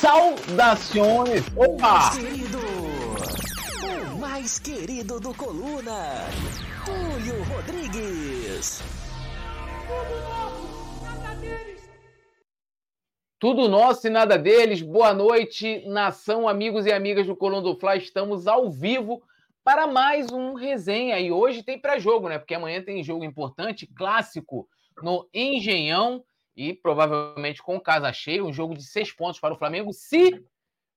Saudações! Opa! Querido! O mais querido do Coluna, Túlio Rodrigues. Tudo nosso e nada deles. Boa noite, nação, amigos e amigas do Coluna do Fla. Estamos ao vivo para mais um resenha. E hoje tem pré-jogo, né? Porque amanhã tem jogo importante, clássico, no Engenhão e provavelmente com casa cheia. Um jogo de seis pontos para o Flamengo, se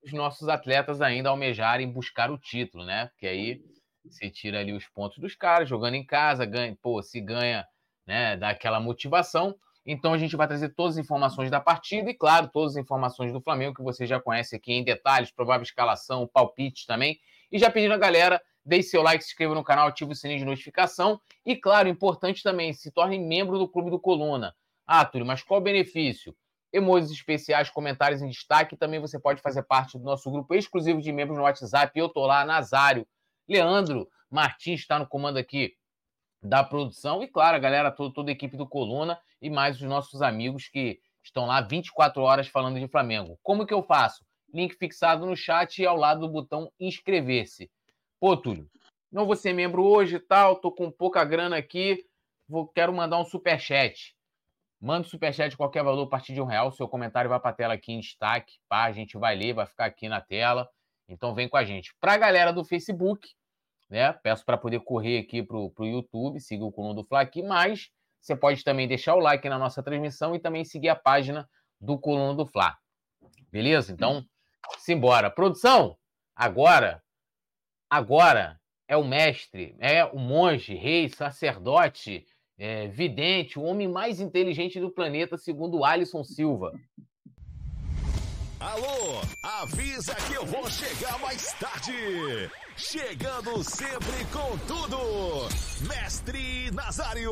os nossos atletas ainda almejarem buscar o título, né? Porque aí você tira ali os pontos dos caras, jogando em casa, ganha, pô, se ganha, né? Dá aquela motivação. Então a gente vai trazer todas as informações da partida e, claro, todas as informações do Flamengo que você já conhece aqui em detalhes, provável escalação, palpite também. E já pedindo a galera, deixe seu like, se inscreva no canal, ative o sininho de notificação. E, claro, importante também, se torne membro do Clube do Coluna. Ah, Túlio, mas qual o benefício? Emojis especiais, comentários em destaque. Também você pode fazer parte do nosso grupo exclusivo de membros no WhatsApp. Eu tô lá, Nazário, Leandro Martins está no comando aqui da produção. E, claro, a galera, toda, toda a equipe do Coluna e mais os nossos amigos que estão lá 24 horas falando de Flamengo. Como que eu faço? Link fixado no chat e ao lado do botão inscrever-se. Pô, Túlio, não vou ser membro hoje e tal, tô com pouca grana aqui, vou, quero mandar um super chat. Manda um superchat de qualquer valor a partir de um real. Seu comentário vai para a tela aqui em destaque. Pá, a gente vai ler, vai ficar aqui na tela. Então vem com a gente. Para a galera do Facebook, né? Peço para poder correr aqui para o YouTube, siga o Coluna do Fla aqui, mas você pode também deixar o like na nossa transmissão e também seguir a página do Coluna do Fla. Beleza? Então, simbora. Produção, agora, agora é o mestre, é o monge, rei, sacerdote, é, vidente, o homem mais inteligente do planeta, segundo Alisson Silva. Alô, avisa que eu vou chegar mais tarde. Chegando sempre com tudo, Mestre Nazário.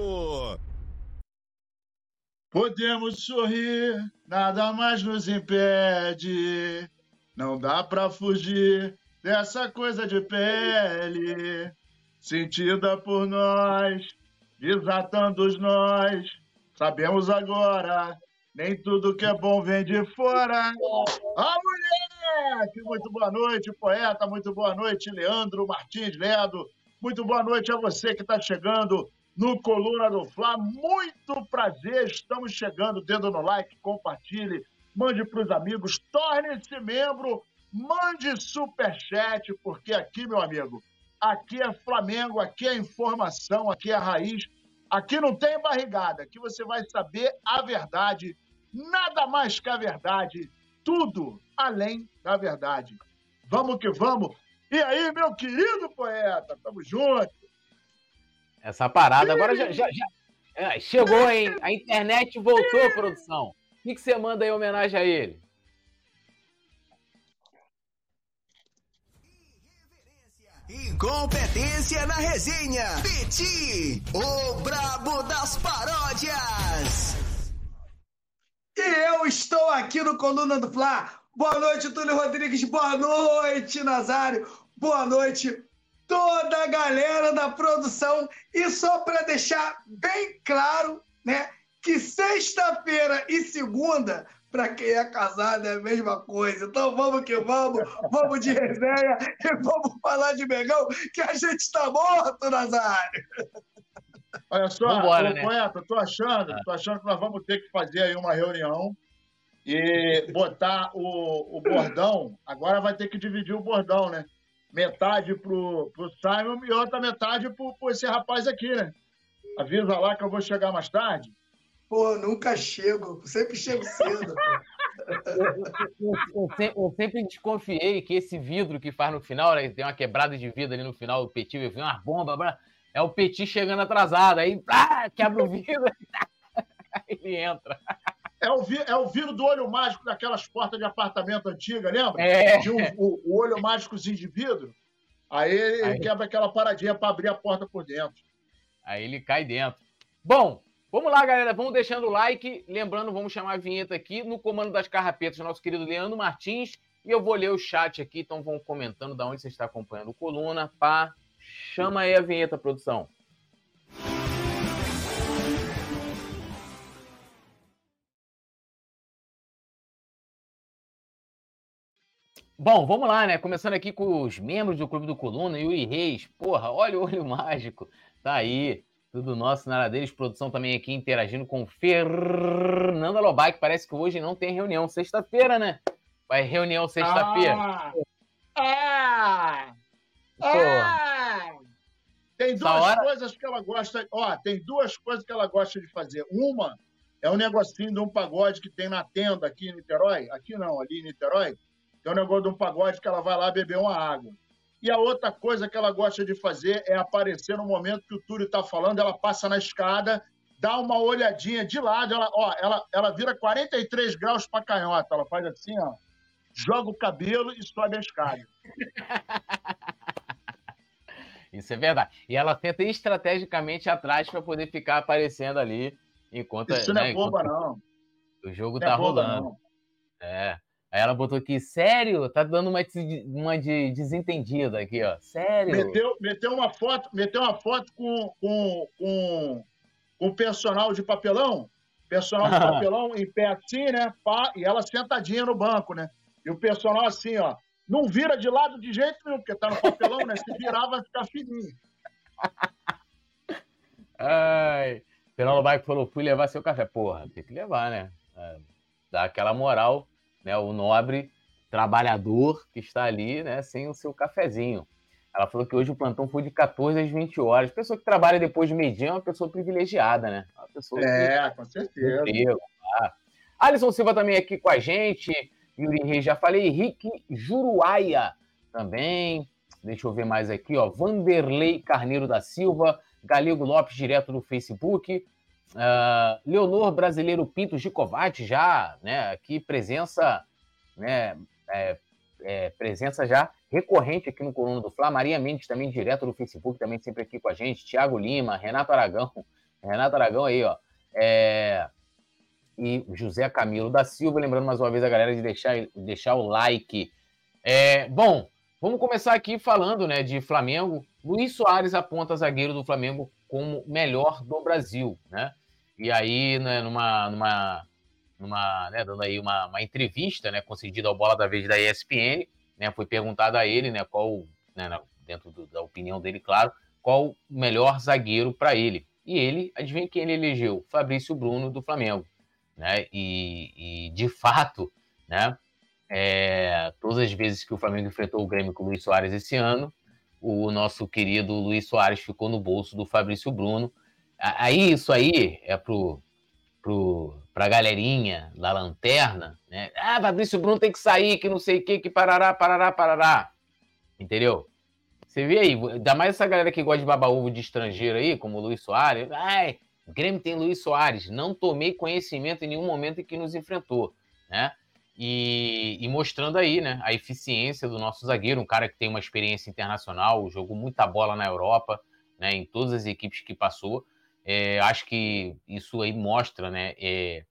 Podemos sorrir, nada mais nos impede. Não dá pra fugir dessa coisa de pele, sentida por nós, desatando os nós. Sabemos agora, nem tudo que é bom vem de fora. A mulher! Muito boa noite, poeta, muito boa noite, Leandro Martins Ledo. Muito boa noite a você que está chegando no Coluna do Fla. Muito prazer, estamos chegando. Dedo no like, compartilhe, mande para os amigos, torne-se membro, mande superchat, porque aqui, meu amigo, aqui é Flamengo, aqui é informação, aqui é raiz. Aqui não tem barrigada, aqui você vai saber a verdade, nada mais que a verdade, tudo além da verdade. Vamos que vamos. E aí, meu querido poeta, tamo junto. Essa parada agora já, já, já... É, chegou, hein? A internet voltou, produção. O que, que você manda em homenagem a ele? Incompetência na resenha. Peti, o brabo das paródias. E eu estou aqui no Coluna do Fla. Boa noite, Túlio Rodrigues. Boa noite, Nazário. Boa noite, toda a galera da produção. E só para deixar bem claro, né, que sexta-feira e segunda para quem é casado é a mesma coisa. Então vamos que vamos, vamos de resenha e vamos falar de Megão, que a gente está morto, Nazário. Olha só, Vambora, né? poeta, tô achando, tô achando que nós vamos ter que fazer aí uma reunião e botar o, o bordão. Agora vai ter que dividir o bordão, né? Metade pro, pro Simon e outra metade pro, pro esse rapaz aqui, né? Avisa lá que eu vou chegar mais tarde. Pô, nunca chego, sempre chego cedo. Eu, eu eu sempre desconfiei que esse vidro que faz no final, né, tem uma quebrada de vidro ali no final, o Petit vir uma bomba, blá, é o Petit chegando atrasado, aí ah, quebra o vidro, aí ele entra. É o, vi- é o vidro do olho mágico daquelas portas de apartamento antiga, lembra? É. Tinha um- o, o olho mágicozinho de vidro. Aí ele Aí- quebra aquela paradinha para abrir a porta por dentro. Aí ele cai dentro. Bom, vamos lá, galera. Vamos deixando o like. Lembrando, vamos chamar a vinheta aqui no comando das carrapetas, nosso querido Leandro Martins. E eu vou ler o chat aqui, então vão comentando da onde você está acompanhando o coluna. Pá, chama aí a vinheta, produção. Bom, vamos lá, né? Começando aqui com os membros do Clube do Coluna, Yuri Reis. Porra, olha o olho mágico. Tá aí. Tudo nosso, nada deles. Produção também aqui interagindo com Fernanda Lobai, que parece que hoje não tem reunião. Sexta-feira, né? Vai reunião sexta-feira. Ah! ah! ah! Tem duas hora... coisas que ela gosta. Ó, tem duas coisas que ela gosta de fazer. Uma é um negocinho de um pagode que tem na tenda aqui em Niterói. Aqui não, ali em Niterói. Tem um negócio de um pagode que ela vai lá beber uma água. E a outra coisa que ela gosta de fazer é aparecer no momento que o Túlio está falando, ela passa na escada, dá uma olhadinha de lado, ela, ó, ela, ela vira 43 graus para canhota, ela faz assim, ó, joga o cabelo e sobe a escada. Isso é verdade. E ela tenta estrategicamente atrás para poder ficar aparecendo ali enquanto. Isso né, não é boba, não. O jogo não tá é boba, rolando. Não. É. Aí ela botou aqui, sério? Tá dando uma, uma de desentendida aqui, ó. Sério? Meteu, meteu uma foto, meteu uma foto com, com, com, com personal de papelão, personal de papelão em pé assim, né? Pá, e ela sentadinha no banco, né? E o personal assim, ó. Não vira de lado de jeito nenhum, porque tá no papelão, né? Se virar, vai ficar fininho. Ai. Fernando Baico falou: fui levar seu café. Porra, tem que levar, né? É, dá aquela moral né, o nobre trabalhador que está ali, né, sem o seu cafezinho. Ela falou que hoje o plantão foi de 14 às 20 horas. Pessoa que trabalha depois de meio-dia é uma pessoa privilegiada, né? Uma pessoa é, que... com certeza. tá? Alisson Silva também aqui com a gente. Yuri Reis, já falei. Henrique Juruaia também. Deixa eu ver mais aqui, ó. Vanderlei Carneiro da Silva. Galego Lopes, direto do Facebook. Uh, Leonor Brasileiro Pinto Gicovati já, né, aqui presença, né, é, é, presença já recorrente aqui no Coluna do Fla, Maria Mendes também direto do Facebook, também sempre aqui com a gente, Tiago Lima, Renato Aragão, Renato Aragão aí, ó, é, e José Camilo da Silva, lembrando mais uma vez a galera de deixar, deixar o like. É, bom, vamos começar aqui falando, né, de Flamengo, Luiz Soares aponta zagueiro do Flamengo como melhor do Brasil, né? E aí, né, numa, numa, numa né, dando aí uma, uma entrevista, né, concedida ao Bola da Vez da ESPN, né, foi perguntado a ele, né, qual, né, dentro do, da opinião dele, claro, qual o melhor zagueiro para ele. E ele, adivinha quem ele elegeu? Fabrício Bruno do Flamengo, né? E, e de fato, né, é, todas as vezes que o Flamengo enfrentou o Grêmio com o Luiz Soares esse ano, o nosso querido Luiz Soares ficou no bolso do Fabrício Bruno. Aí isso aí é pro, pro, pra galerinha da lanterna, né? Ah, Fabrício Bruno tem que sair, que não sei o que, que parará, parará, parará. Entendeu? Você vê aí, ainda mais essa galera que gosta de babar ovo de estrangeiro aí, como o Luiz Soares. Ai, Grêmio tem Luiz Soares. Não tomei conhecimento em nenhum momento em que nos enfrentou, né? E, e, mostrando aí, né, a eficiência do nosso zagueiro, um cara que tem uma experiência internacional, jogou muita bola na Europa, né, em todas as equipes que passou. É, acho que isso aí mostra, né, é,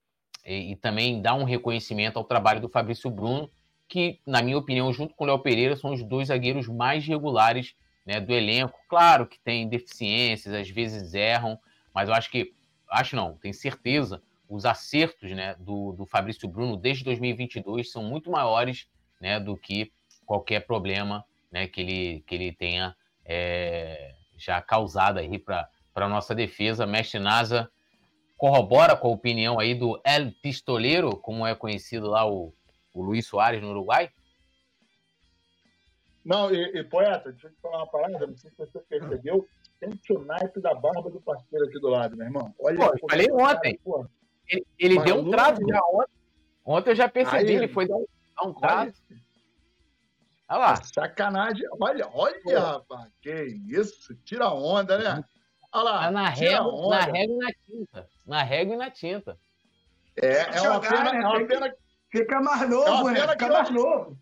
é, e também dá um reconhecimento ao trabalho do Fabrício Bruno, que, na minha opinião, junto com o Léo Pereira, são os dois zagueiros mais regulares né, do elenco. Claro que tem deficiências, às vezes erram, mas eu acho que, acho não, tenho certeza os acertos né, do, do Fabrício Bruno desde 2022 são muito maiores né, do que qualquer problema né, que, ele, que ele tenha é, já causado aí para a nossa defesa. Mestre Nasa corrobora com a opinião aí do El Pistoleiro, como é conhecido lá o, o Luiz Soares no Uruguai? Não, e, e, poeta, deixa eu te falar uma parada, não sei se você percebeu, sente o naipe da barba do parceiro aqui do lado, meu irmão. Olha, pô, falei ontem. Cara, ele, ele deu um trato já ontem. Ontem eu já percebi, Aí, ele foi dar um, dar um trato. Olha lá. Sacanagem. Olha, olha, Pô. rapaz. Que isso. Tira onda, né? Olha lá. Tá na régua, na régua e na tinta. Na régua e na tinta. É, é uma pena. Né? É uma pena... Fica mais novo, é né? Fica mais hoje... novo.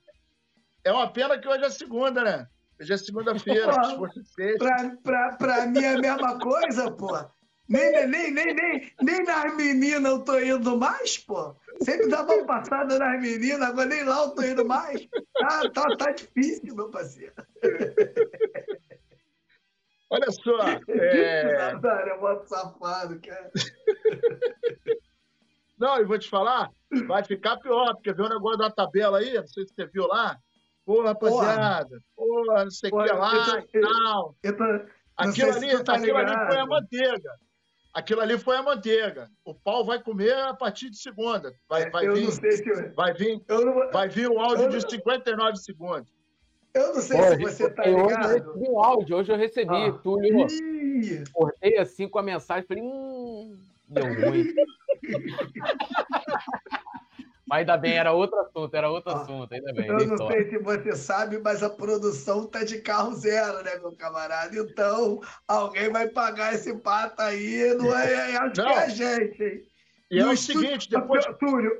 É uma pena que hoje é segunda, né? Hoje é segunda-feira. pra, pra, pra mim é a mesma coisa, pô. Nem, nem, nem, nem, nem nas meninas eu tô indo mais, pô. Sempre dava uma passada nas meninas, agora nem lá eu tô indo mais. Ah, tá, tá difícil, meu parceiro. Olha só. É... Natário é muito safado, cara. Não, e vou te falar, vai ficar pior, porque viu o negócio da tabela aí, não sei se você viu lá, Pô, rapaziada, porra, não sei o que lá e tal. Aquilo ali, tá aquilo ali foi a manteiga. Aquilo ali foi a manteiga. O pau vai comer a partir de segunda. Vai, vai, vir, se... vai, vir, não... vai vir um áudio de 59 segundos. Eu não sei Pô, se você tá ligado. Hoje eu recebi um áudio, hoje eu recebi. Ah. Túlio, cortei assim com a mensagem, falei, hum, deu ruim. Mas ainda bem, era outro assunto, era outro ah, assunto, ainda bem. Eu não sei se você sabe, mas a produção tá de carro zero, né, meu camarada? Então, alguém vai pagar esse pato aí, não é, é acho não. que é a gente, hein? E, e é o seguinte, depois... Túlio,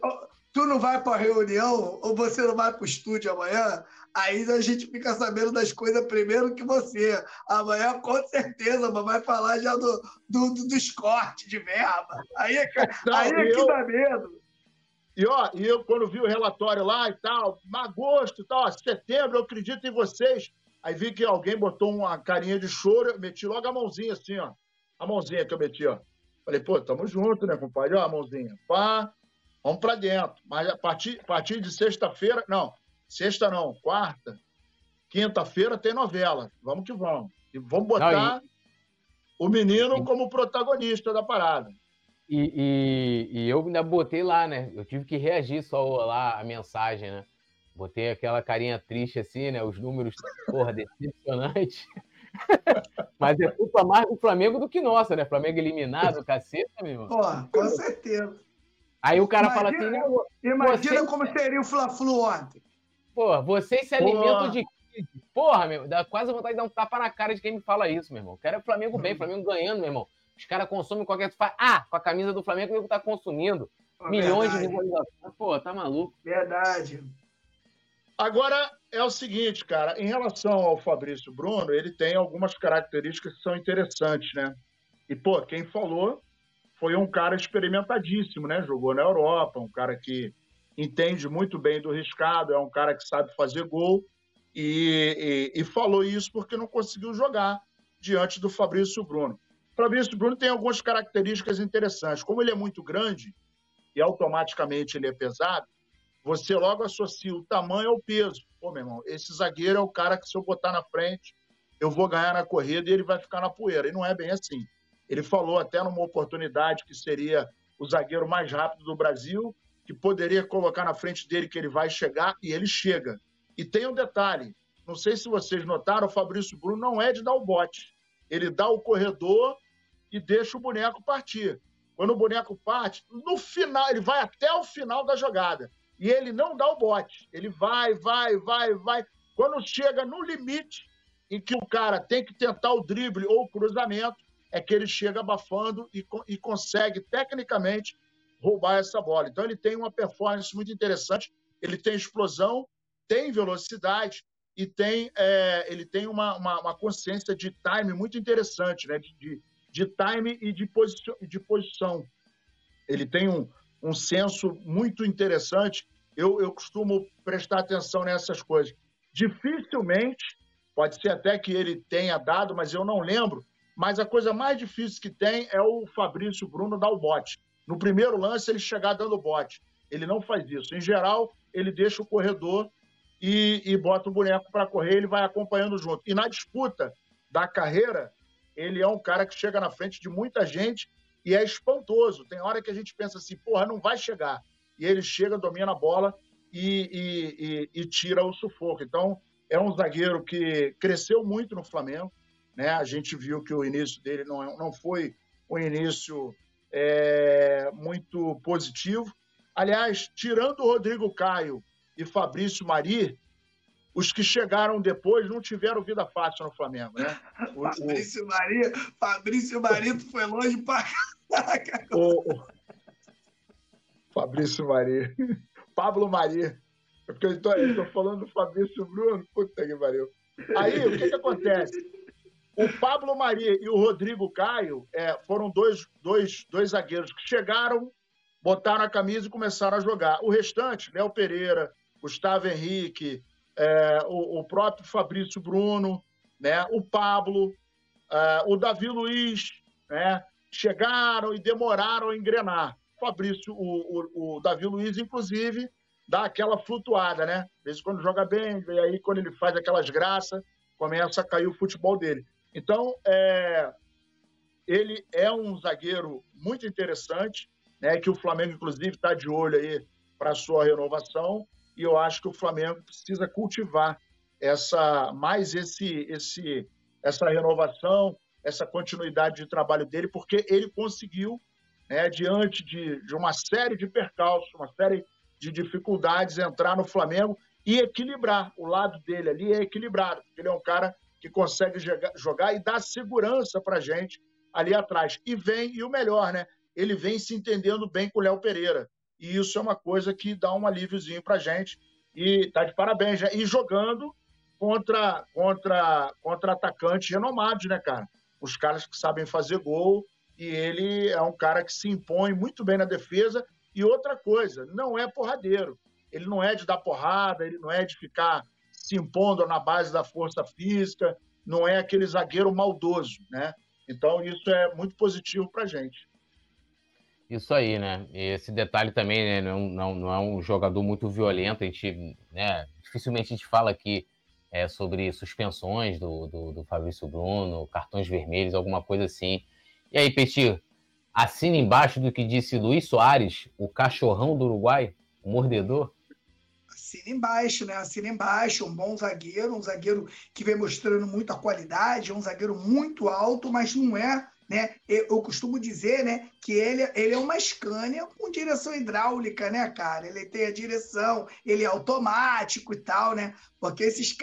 tu não vai para reunião ou você não vai para o estúdio amanhã? Aí a gente fica sabendo das coisas primeiro que você. Amanhã, com certeza, vai falar já do, do, do dos cortes de verba. Aí, é não, aí é que dá medo. E, ó, e eu, quando vi o relatório lá e tal, agosto e tal, setembro, eu acredito em vocês. Aí vi que alguém botou uma carinha de choro, eu meti logo a mãozinha assim, ó. A mãozinha que eu meti, ó. Falei, pô, tamo junto, né, compadre? Ó, a mãozinha. Pá, vamos para dentro. Mas a partir, a partir de sexta-feira, não, Sexta não, quarta. Quinta-feira tem novela. Vamos que vamos. E vamos botar não, e... o menino como protagonista da parada. E, e, e, eu ainda botei lá, né? Eu tive que reagir só lá a mensagem, né? Botei aquela carinha triste assim, né? Os números, porra, decepcionante. Mas é culpa mais do Flamengo do que nossa, né? Flamengo eliminado, caceta, meu irmão. Porra, com certeza. Aí o cara imagina, fala assim, não, Imagina você... como seria o Fla-Flu ontem. Pô, vocês se alimentam de Porra, meu, dá quase vontade de dar um tapa na cara de quem me fala isso, meu irmão. Quero o Flamengo bem, Flamengo ganhando, meu irmão. Os caras consomem qualquer. Ah, com a camisa do Flamengo, o nego tá consumindo. Pô, Milhões verdade. de visualizações. Pô, tá maluco. Verdade. Agora é o seguinte, cara, em relação ao Fabrício Bruno, ele tem algumas características que são interessantes, né? E, pô, quem falou foi um cara experimentadíssimo, né? Jogou na Europa, um cara que entende muito bem do riscado, é um cara que sabe fazer gol e, e, e falou isso porque não conseguiu jogar diante do Fabrício Bruno. Fabrício Bruno tem algumas características interessantes. Como ele é muito grande e automaticamente ele é pesado, você logo associa o tamanho ao peso. Pô, meu irmão, esse zagueiro é o cara que se eu botar na frente, eu vou ganhar na corrida e ele vai ficar na poeira. E não é bem assim. Ele falou até numa oportunidade que seria o zagueiro mais rápido do Brasil que poderia colocar na frente dele que ele vai chegar e ele chega. E tem um detalhe: não sei se vocês notaram, o Fabrício Bruno não é de dar o bote. Ele dá o corredor e deixa o boneco partir. Quando o boneco parte, no final, ele vai até o final da jogada. E ele não dá o bote. Ele vai, vai, vai, vai. Quando chega no limite em que o cara tem que tentar o drible ou o cruzamento, é que ele chega abafando e, e consegue, tecnicamente, roubar essa bola. Então ele tem uma performance muito interessante, ele tem explosão, tem velocidade e tem, é, ele tem uma, uma, uma, consciência de time muito interessante, né? de, de, de time e de, posição, de posição. Ele tem um, um senso muito interessante. Eu, eu costumo prestar atenção nessas coisas. Dificilmente, pode ser até que ele tenha dado, mas eu não lembro. Mas a coisa mais difícil que tem é o Fabrício Bruno dar o bote. No primeiro lance, ele chegar dando bote. Ele não faz isso. Em geral, ele deixa o corredor e, e bota o boneco para correr, ele vai acompanhando junto. E na disputa da carreira, ele é um cara que chega na frente de muita gente e é espantoso. Tem hora que a gente pensa assim, porra, não vai chegar. E ele chega, domina a bola e, e, e, e tira o sufoco. Então, é um zagueiro que cresceu muito no Flamengo. Né? A gente viu que o início dele não, não foi um início é, muito positivo. Aliás, tirando o Rodrigo Caio e Fabrício Mari, os que chegaram depois não tiveram vida fácil no Flamengo, né? O, Fabrício o... Mari, Fabrício Marito foi longe pra caraca. O, Fabrício Mari. Pablo Mari. É porque eu estou falando do Fabrício Bruno. Puta que pariu. Aí, o que, que acontece? O Pablo Maria e o Rodrigo Caio é, foram dois, dois, dois zagueiros que chegaram, botaram a camisa e começaram a jogar. O restante, Léo Pereira, Gustavo Henrique, é, o, o, próprio Fabrício Bruno, né, o Pablo, é, o Davi Luiz, né, chegaram e demoraram a engrenar. Fabrício, o, o, o Davi Luiz, inclusive, dá aquela flutuada, né? Vezes quando joga bem, e aí quando ele faz aquelas graças, começa a cair o futebol dele. Então, é, ele é um zagueiro muito interessante, né? Que o Flamengo, inclusive, está de olho aí para sua renovação. E eu acho que o Flamengo precisa cultivar essa mais esse, esse, essa renovação, essa continuidade de trabalho dele, porque ele conseguiu, né, diante de, de uma série de percalços, uma série de dificuldades, entrar no Flamengo e equilibrar. O lado dele ali é equilibrado, porque ele é um cara que consegue jogar e dar segurança para gente ali atrás. E vem, e o melhor, né? Ele vem se entendendo bem com o Léo Pereira. E isso é uma coisa que dá um alíviozinho para gente. E tá de parabéns, já. E jogando contra, contra, contra atacantes renomados, né, cara? Os caras que sabem fazer gol. E ele é um cara que se impõe muito bem na defesa. E outra coisa, não é porradeiro. Ele não é de dar porrada, ele não é de ficar se impondo na base da força física, não é aquele zagueiro maldoso, né? Então isso é muito positivo para gente. Isso aí, né? Esse detalhe também, né? Não, não, não, é um jogador muito violento. A gente, né? Dificilmente a gente fala aqui é, sobre suspensões do, do, do, Fabrício Bruno, cartões vermelhos, alguma coisa assim. E aí, Petit, assina embaixo do que disse Luiz Soares, o cachorrão do Uruguai, o mordedor? Assina embaixo, né? Assina embaixo, um bom zagueiro, um zagueiro que vem mostrando muita qualidade, um zagueiro muito alto, mas não é né? Eu costumo dizer, né, que ele, ele é uma Scania com direção hidráulica, né, cara? Ele tem a direção, ele é automático e tal, né? Porque esses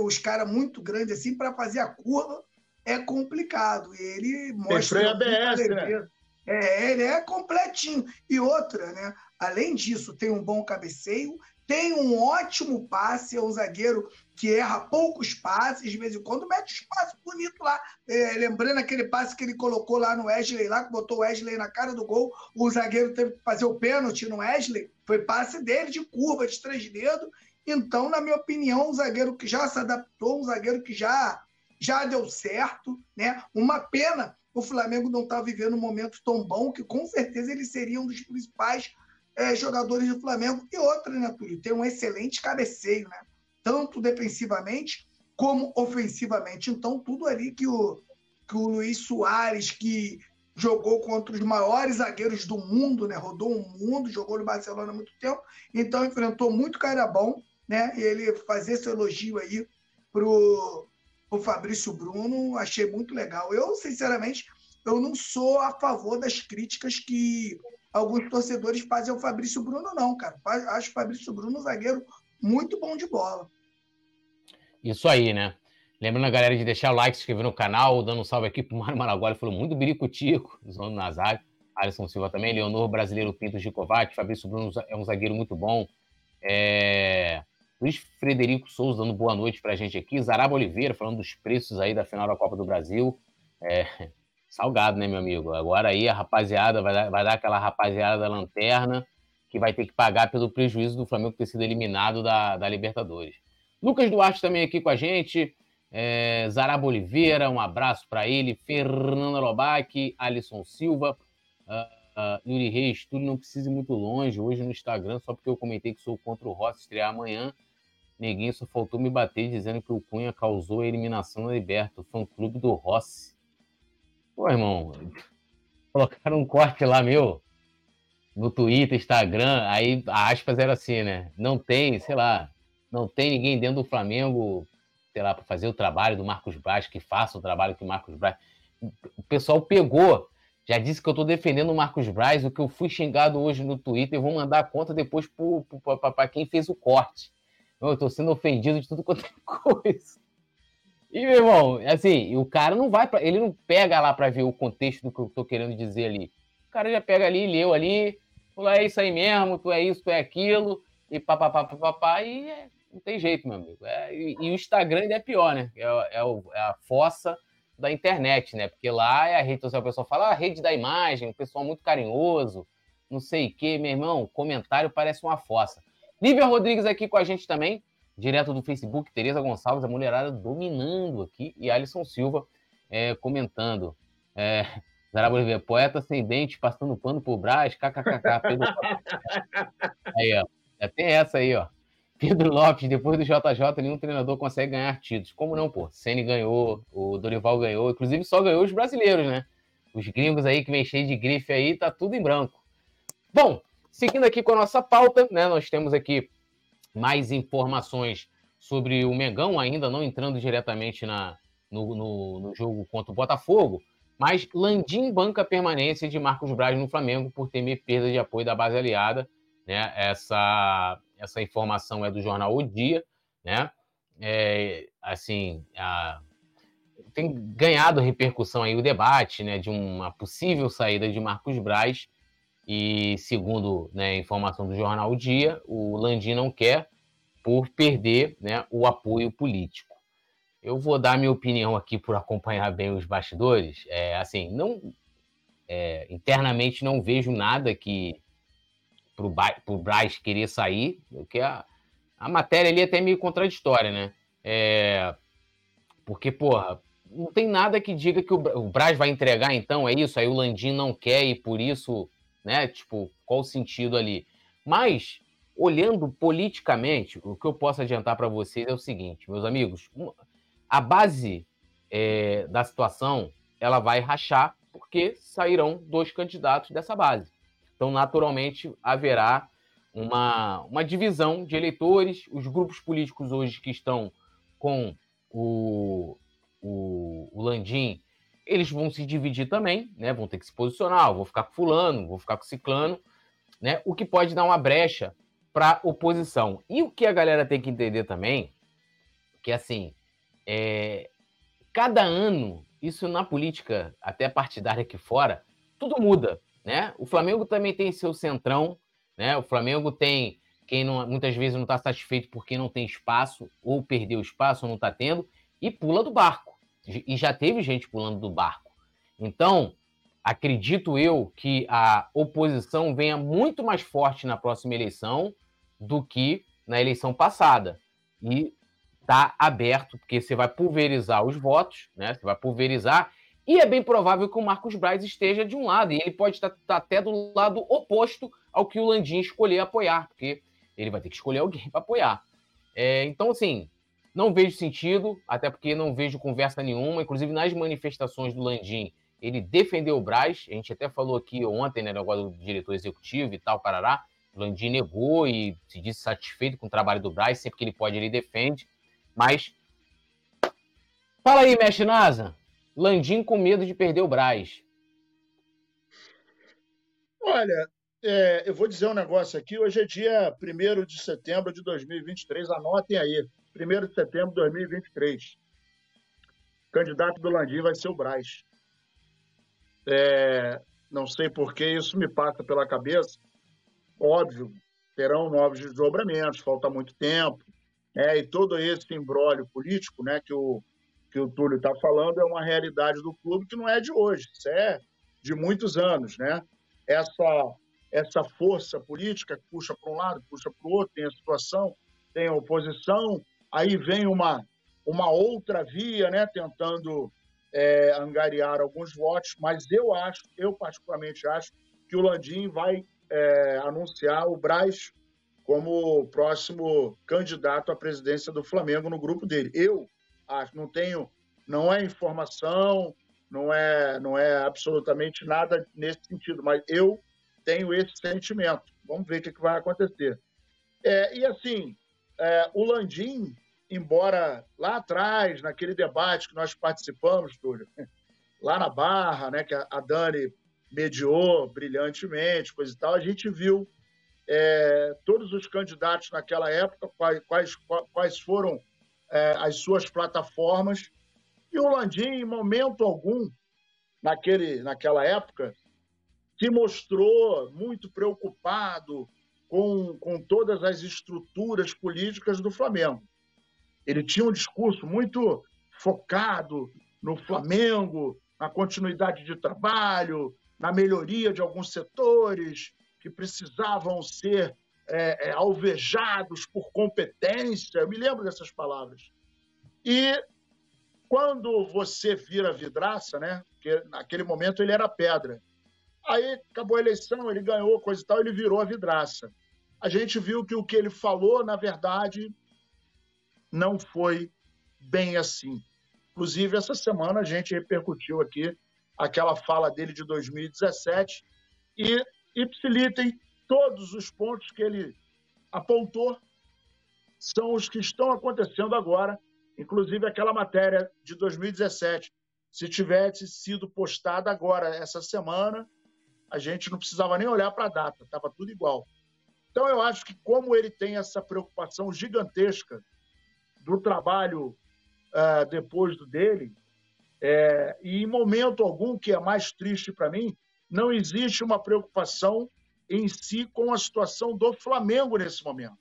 os caras muito grandes assim para fazer a curva é complicado. E ele mostra ABS, né? É, ele é completinho. E outra, né? Além disso, tem um bom cabeceio, tem um ótimo passe, é um zagueiro que erra poucos passes, de vez em quando mete um passe bonito lá. É, lembrando aquele passe que ele colocou lá no Wesley, lá, que botou o Wesley na cara do gol, o zagueiro teve que fazer o pênalti no Wesley, foi passe dele de curva, de três dedos. Então, na minha opinião, um zagueiro que já se adaptou, um zagueiro que já, já deu certo, né? Uma pena o Flamengo não estar tá vivendo um momento tão bom que com certeza ele seria um dos principais é, jogadores do Flamengo. E outra, né, Túlio? Tem um excelente cabeceio, né? Tanto defensivamente como ofensivamente. Então, tudo ali que o, que o Luiz Soares, que jogou contra os maiores zagueiros do mundo, né? Rodou o mundo, jogou no Barcelona há muito tempo, então enfrentou muito cara bom, né? E ele fazer esse elogio aí pro, pro Fabrício Bruno, achei muito legal. Eu, sinceramente, eu não sou a favor das críticas que alguns torcedores fazem o Fabrício Bruno, não, cara. Acho o Fabrício Bruno um zagueiro muito bom de bola. Isso aí, né? Lembrando a galera de deixar o like, se inscrever no canal, dando um salve aqui pro Mário Maragoli, falou muito biricutico, Zono Nazário, Alisson Silva também, Leonor Brasileiro Pinto Gicovac, Fabrício Bruno é um zagueiro muito bom. É... Luiz Frederico Souza dando boa noite pra gente aqui, Zaraba Oliveira falando dos preços aí da final da Copa do Brasil. É salgado, né, meu amigo? Agora aí a rapaziada vai dar, vai dar aquela rapaziada da lanterna que vai ter que pagar pelo prejuízo do Flamengo ter sido eliminado da, da Libertadores. Lucas Duarte também aqui com a gente. É, Zaraba Oliveira, um abraço para ele. Fernanda Lobac, Alisson Silva, uh, uh, Yuri Reis, tudo não precisa ir muito longe. Hoje no Instagram, só porque eu comentei que sou contra o Rossi estrear amanhã. Neguinho só faltou me bater dizendo que o Cunha causou a eliminação da Liberta, fã-clube do Rossi. Pô, irmão, colocaram um corte lá meu no Twitter, Instagram, aí a aspas era assim, né? Não tem, sei lá, não tem ninguém dentro do Flamengo, sei lá, para fazer o trabalho do Marcos Braz, que faça o trabalho que o Marcos Braz. O pessoal pegou, já disse que eu estou defendendo o Marcos Braz, o que eu fui xingado hoje no Twitter, vou mandar a conta depois para quem fez o corte. Eu estou sendo ofendido de tudo quanto é coisa. E, meu irmão, assim, o cara não vai para Ele não pega lá para ver o contexto do que eu tô querendo dizer ali. O cara já pega ali, leu ali, falou, é isso aí mesmo, tu é isso, tu é aquilo, e papapá, papapá, e é, não tem jeito, meu amigo. É, e, e, o Instagram ainda é pior, né? É, é, o, é, a fossa da internet, né? Porque lá é a rede social, o pessoal fala, ah, a rede da imagem, o pessoal muito carinhoso, não sei o quê, meu irmão, comentário parece uma fossa. Lívia Rodrigues aqui com a gente também direto do Facebook, Tereza Gonçalves, a mulherada dominando aqui, e Alisson Silva é, comentando. É, Zara poeta sem dente, passando pano por Brás, kkkk. Pedro... Aí, ó. Já tem essa aí, ó. Pedro Lopes, depois do JJ, nenhum treinador consegue ganhar títulos. Como não, pô? Ceni ganhou, o Dorival ganhou, inclusive só ganhou os brasileiros, né? Os gringos aí que vem cheio de grife aí, tá tudo em branco. Bom, seguindo aqui com a nossa pauta, né? Nós temos aqui mais informações sobre o Mengão, ainda não entrando diretamente na, no, no, no jogo contra o Botafogo, mas Landim banca a permanência de Marcos Braz no Flamengo por temer perda de apoio da base aliada. Né? Essa, essa informação é do jornal O Dia. Né? É, assim, a, tem ganhado repercussão aí o debate né, de uma possível saída de Marcos Braz. E segundo né, a informação do jornal O Dia, o Landim não quer por perder né, o apoio político. Eu vou dar minha opinião aqui por acompanhar bem os bastidores. É, assim, não é, internamente não vejo nada que para o Braz querer sair, porque a, a matéria ali é até meio contraditória, né? É, porque, porra, não tem nada que diga que o, o Braz vai entregar, então, é isso, aí o Landim não quer e por isso, né? Tipo, qual o sentido ali? Mas, olhando politicamente, o que eu posso adiantar para vocês é o seguinte, meus amigos, a base é, da situação ela vai rachar porque sairão dois candidatos dessa base. Então, naturalmente, haverá uma, uma divisão de eleitores. Os grupos políticos hoje que estão com o, o, o Landim, eles vão se dividir também, né? vão ter que se posicionar. vou ficar com fulano, vou ficar com ciclano, né? o que pode dar uma brecha para oposição. E o que a galera tem que entender também, que assim, é, cada ano, isso na política, até partidária aqui fora, tudo muda, né? O Flamengo também tem seu centrão, né? O Flamengo tem quem não, muitas vezes não está satisfeito porque não tem espaço, ou perdeu espaço, ou não está tendo, e pula do barco. E já teve gente pulando do barco. Então, acredito eu que a oposição venha muito mais forte na próxima eleição do que na eleição passada. E está aberto, porque você vai pulverizar os votos, né? Você vai pulverizar. E é bem provável que o Marcos Braz esteja de um lado, e ele pode estar, estar até do lado oposto ao que o Landim escolher apoiar, porque ele vai ter que escolher alguém para apoiar. É, então, assim, não vejo sentido, até porque não vejo conversa nenhuma. Inclusive, nas manifestações do Landim, ele defendeu o Braz. A gente até falou aqui ontem, né, negócio do diretor executivo e tal, parará. O Landim negou e se disse satisfeito com o trabalho do Braz, sempre que ele pode, ele defende. Mas. Fala aí, mestre Nasa. Landim com medo de perder o Braz. Olha, é, eu vou dizer um negócio aqui. Hoje é dia 1 de setembro de 2023. Anotem aí. 1 de setembro de 2023. O candidato do Landim vai ser o Braz. É, não sei por que isso me passa pela cabeça. Óbvio, terão novos desdobramentos, falta muito tempo. É, e todo esse embrólio político né, que, o, que o Túlio está falando é uma realidade do clube que não é de hoje, isso é de muitos anos. Né? Essa, essa força política que puxa para um lado, puxa para o outro, tem a situação, tem a oposição, aí vem uma, uma outra via né, tentando é, angariar alguns votos, mas eu acho, eu particularmente acho, que o Landim vai é, anunciar o Braz como próximo candidato à presidência do Flamengo no grupo dele. Eu acho, não tenho, não é informação, não é, não é absolutamente nada nesse sentido, mas eu tenho esse sentimento. Vamos ver o que, vai acontecer. É, e assim, é, o Landim, embora lá atrás, naquele debate que nós participamos, Túlio, lá na Barra, né, que a Dani mediou brilhantemente, coisa e tal, a gente viu é, todos os candidatos naquela época, quais, quais, foram é, as suas plataformas. E o Landim, em momento algum, naquele, naquela época, se mostrou muito preocupado com, com todas as estruturas políticas do Flamengo. Ele tinha um discurso muito focado no Flamengo, na continuidade de trabalho, na melhoria de alguns setores, que precisavam ser é, é, alvejados por competência. Eu me lembro dessas palavras. E quando você vira vidraça, né? Porque naquele momento ele era pedra. Aí acabou a eleição, ele ganhou, coisa e tal, ele virou a vidraça. a gente viu que o que ele falou, na verdade, não foi bem assim. Inclusive, essa semana a gente repercutiu aqui aquela fala dele de 2017 e ipsilitem todos os pontos que ele apontou são os que estão acontecendo agora, inclusive aquela matéria de 2017. Se tivesse sido postada agora, essa semana, a gente não precisava nem olhar para a data, estava tudo igual. Então, eu acho que, como ele tem essa preocupação gigantesca do trabalho uh, depois do dele, é, e em momento algum, que é mais triste para mim, não existe uma preocupação em si com a situação do Flamengo nesse momento.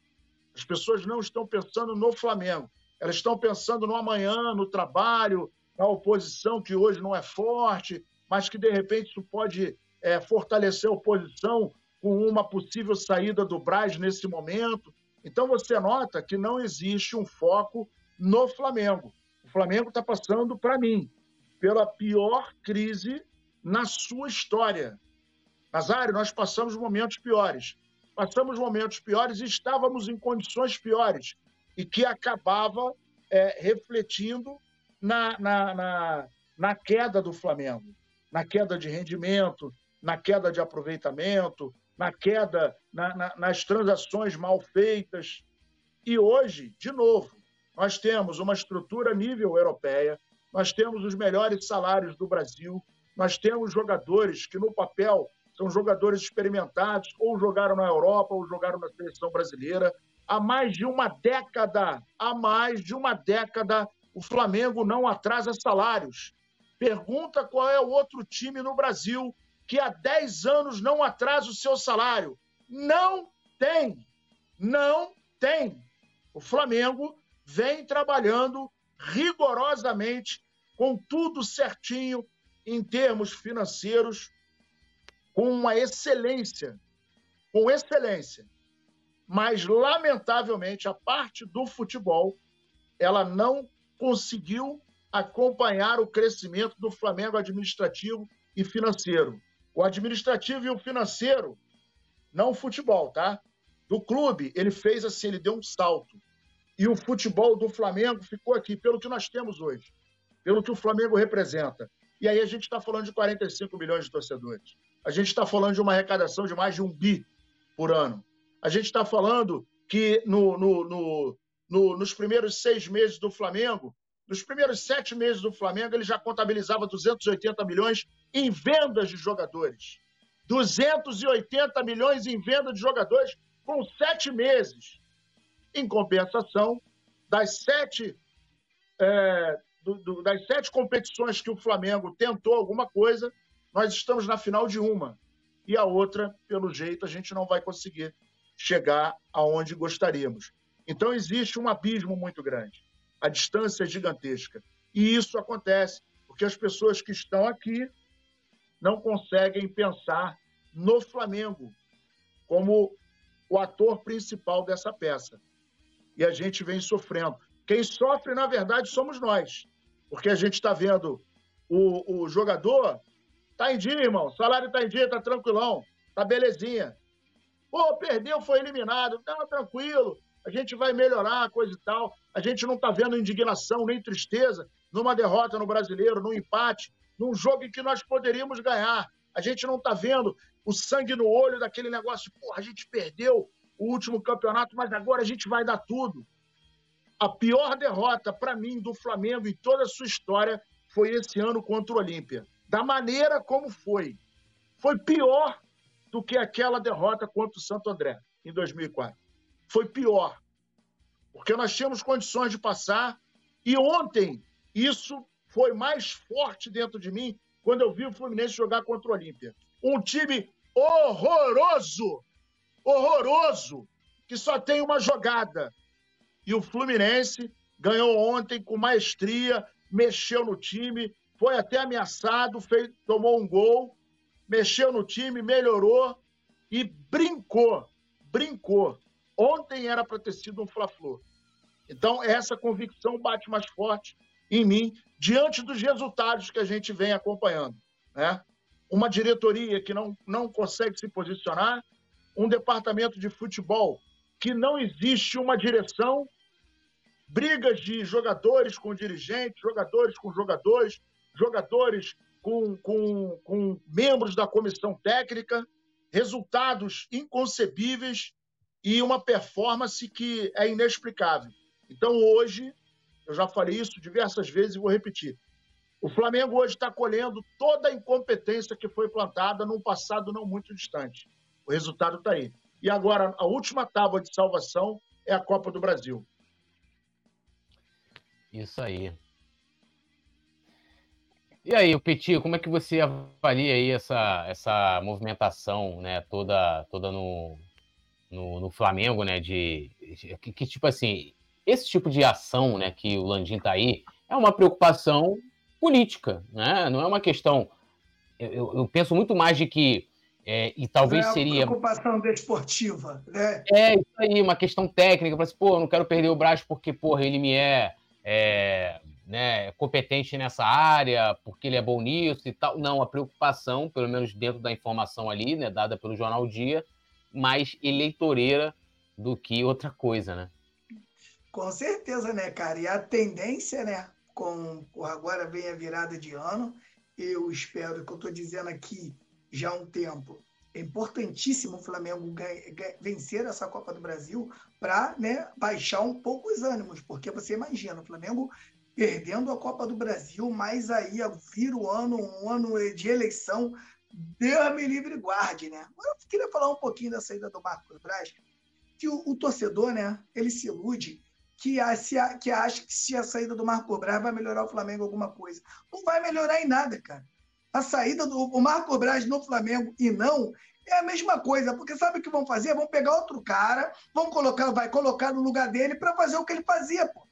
As pessoas não estão pensando no Flamengo, elas estão pensando no amanhã, no trabalho, na oposição que hoje não é forte, mas que de repente isso pode é, fortalecer a oposição com uma possível saída do Braz nesse momento. Então você nota que não existe um foco no Flamengo. O Flamengo está passando, para mim, pela pior crise na sua história. Nazário, nós passamos momentos piores. Passamos momentos piores e estávamos em condições piores e que acabava é, refletindo na, na, na, na queda do Flamengo, na queda de rendimento, na queda de aproveitamento, na queda, na, na, nas transações mal feitas. E hoje, de novo, nós temos uma estrutura nível europeia, nós temos os melhores salários do Brasil, nós temos jogadores que, no papel, são jogadores experimentados, ou jogaram na Europa, ou jogaram na seleção brasileira. Há mais de uma década, há mais de uma década, o Flamengo não atrasa salários. Pergunta qual é o outro time no Brasil que há 10 anos não atrasa o seu salário. Não tem. Não tem. O Flamengo vem trabalhando rigorosamente, com tudo certinho em termos financeiros, com uma excelência, com excelência. Mas, lamentavelmente, a parte do futebol, ela não conseguiu acompanhar o crescimento do Flamengo administrativo e financeiro. O administrativo e o financeiro, não o futebol, tá? Do clube, ele fez assim, ele deu um salto. E o futebol do Flamengo ficou aqui, pelo que nós temos hoje, pelo que o Flamengo representa. E aí a gente está falando de 45 milhões de torcedores. A gente está falando de uma arrecadação de mais de um bi por ano. A gente está falando que no, no, no, no, nos primeiros seis meses do Flamengo, nos primeiros sete meses do Flamengo, ele já contabilizava 280 milhões em vendas de jogadores. 280 milhões em venda de jogadores com sete meses. Em compensação, das sete, é, do, do, das sete competições que o Flamengo tentou alguma coisa, nós estamos na final de uma. E a outra, pelo jeito, a gente não vai conseguir chegar aonde gostaríamos. Então, existe um abismo muito grande. A distância é gigantesca. E isso acontece porque as pessoas que estão aqui não conseguem pensar no Flamengo como o ator principal dessa peça. E a gente vem sofrendo. Quem sofre, na verdade, somos nós. Porque a gente está vendo o, o jogador Tá em dia, irmão. Salário tá em dia, tá tranquilão. Tá belezinha. Pô, perdeu, foi eliminado. Tá tranquilo. A gente vai melhorar, coisa e tal. A gente não tá vendo indignação nem tristeza numa derrota no brasileiro, num empate, num jogo em que nós poderíamos ganhar. A gente não tá vendo o sangue no olho daquele negócio, porra, a gente perdeu o último campeonato, mas agora a gente vai dar tudo. A pior derrota para mim do Flamengo em toda a sua história foi esse ano contra o Olímpia da maneira como foi. Foi pior do que aquela derrota contra o Santo André, em 2004. Foi pior. Porque nós tínhamos condições de passar, e ontem isso foi mais forte dentro de mim quando eu vi o Fluminense jogar contra o Olímpia. Um time horroroso, horroroso, que só tem uma jogada. E o Fluminense ganhou ontem com maestria, mexeu no time, foi até ameaçado, fez, tomou um gol, mexeu no time, melhorou e brincou, brincou. Ontem era para ter sido um Fla-Flu. Então, essa convicção bate mais forte em mim diante dos resultados que a gente vem acompanhando. Né? Uma diretoria que não, não consegue se posicionar, um departamento de futebol que não existe uma direção, brigas de jogadores com dirigentes, jogadores com jogadores, jogadores com, com, com membros da comissão técnica, resultados inconcebíveis e uma performance que é inexplicável. Então, hoje, eu já falei isso diversas vezes e vou repetir. O Flamengo hoje está colhendo toda a incompetência que foi plantada num passado não muito distante. O resultado está aí. E agora, a última tábua de salvação é a Copa do Brasil. Isso aí. E aí, o Petit, como é que você avalia aí essa, essa movimentação, né, toda, toda no, no, no Flamengo, né, de, de que, que, tipo assim, esse tipo de ação, né, que o Landim tá aí, é uma preocupação política, né, não é uma questão, eu, eu penso muito mais de que, é, e talvez é seria... preocupação desportiva, né? É, isso aí, uma questão técnica, para assim, pô, eu não quero perder o Braz porque, porra, ele me é, é né, competente nessa área, porque ele é bom nisso e tal. Não, a preocupação, pelo menos dentro da informação ali, né, dada pelo Jornal Dia, mais eleitoreira do que outra coisa, né? Com certeza, né, cara? E a tendência, né, com agora vem a virada de ano, eu espero que eu estou dizendo aqui já há um tempo, é importantíssimo o Flamengo vencer essa Copa do Brasil para né, baixar um pouco os ânimos, porque você imagina, o Flamengo perdendo a Copa do Brasil, mas aí vira o ano, um ano de eleição, Deus me livre guarde, né? Eu queria falar um pouquinho da saída do Marcos Braz, que o, o, torcedor, né, ele se ilude que, a, se a, que acha que se a saída do Marco Braz vai melhorar o Flamengo alguma coisa. Não vai melhorar em nada, cara. A saída do o Marco Braz no Flamengo e não é a mesma coisa, porque sabe o que vão fazer? Vão pegar outro cara, vão colocar, vai colocar no lugar dele para fazer o que ele fazia, pô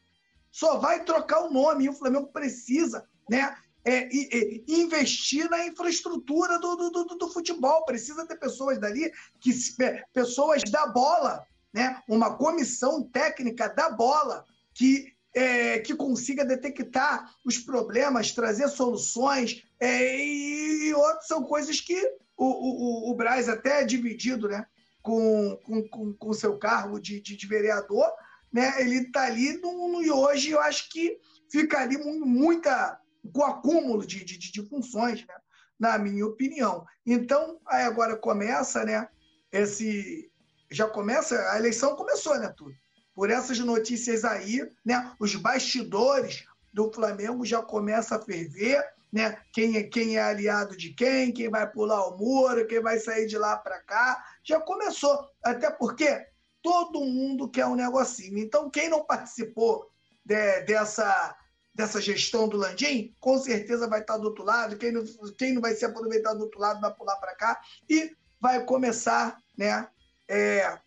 só vai trocar o nome. E o Flamengo precisa né, é, é, investir na infraestrutura do, do, do, do, futebol. Precisa ter pessoas dali, que é, pessoas da bola, né, uma comissão técnica da bola que, é, que consiga detectar os problemas, trazer soluções. É, e, e outras são coisas que o, o, o Braz até é dividido né, com o com, com seu cargo de, de, de vereador, né? Ele está ali no, e hoje eu acho que fica ali muita com acúmulo de, de, de funções, né? na minha opinião. Então, aí agora começa, né? Esse já começa, a eleição começou, né, tudo. Por essas notícias aí, né? Os bastidores do Flamengo já começa a ferver, né? Quem é quem é aliado de quem, quem vai pular o muro, quem vai sair de lá para cá, já começou. Até porque todo mundo quer um negocinho. Então, quem não participou de, dessa, dessa gestão do Landim, com certeza vai estar do outro lado. Quem não, quem não vai se aproveitar do outro lado vai pular para cá e vai começar né, é,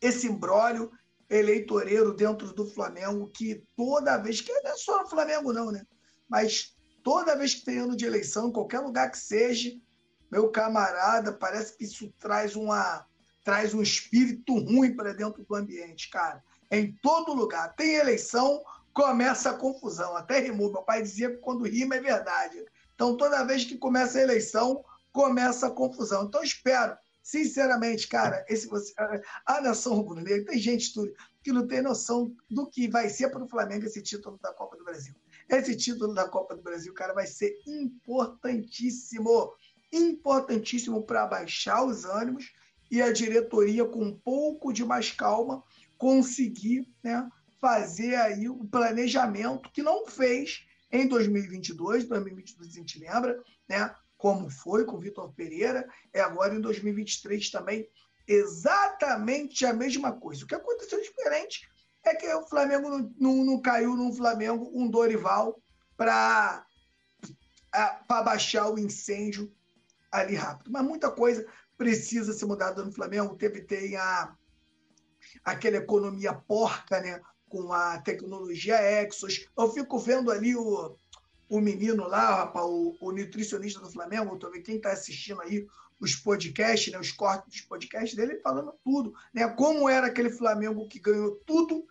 esse imbróglio eleitoreiro dentro do Flamengo, que toda vez, que não é só no Flamengo não, né? Mas toda vez que tem ano de eleição, em qualquer lugar que seja, meu camarada, parece que isso traz uma, traz um espírito ruim para dentro do ambiente, cara. Em todo lugar. Tem eleição, começa a confusão. Até rimou. Meu pai dizia que quando rima é verdade. Então, toda vez que começa a eleição, começa a confusão. Então, espero, sinceramente, cara, esse, a nação rubro-negra, tem gente que não tem noção do que vai ser para o Flamengo esse título da Copa do Brasil. Esse título da Copa do Brasil, cara, vai ser importantíssimo. Importantíssimo para baixar os ânimos e a diretoria, com um pouco de mais calma, conseguir né, fazer aí o planejamento que não fez em 2022. 2022 a gente lembra, né, como foi com o Vitor Pereira, é agora em 2023 também exatamente a mesma coisa. O que aconteceu diferente é que o Flamengo não, não, não caiu num Flamengo, um Dorival, para baixar o incêndio ali rápido. Mas muita coisa precisa ser mudado no Flamengo. Teve tem a, aquela economia porca, né? Com a tecnologia Exos. Eu fico vendo ali o, o menino lá, rapaz, o, o nutricionista do Flamengo, vendo quem está assistindo aí os podcasts, né, os cortes dos podcasts dele, falando tudo, né? Como era aquele Flamengo que ganhou tudo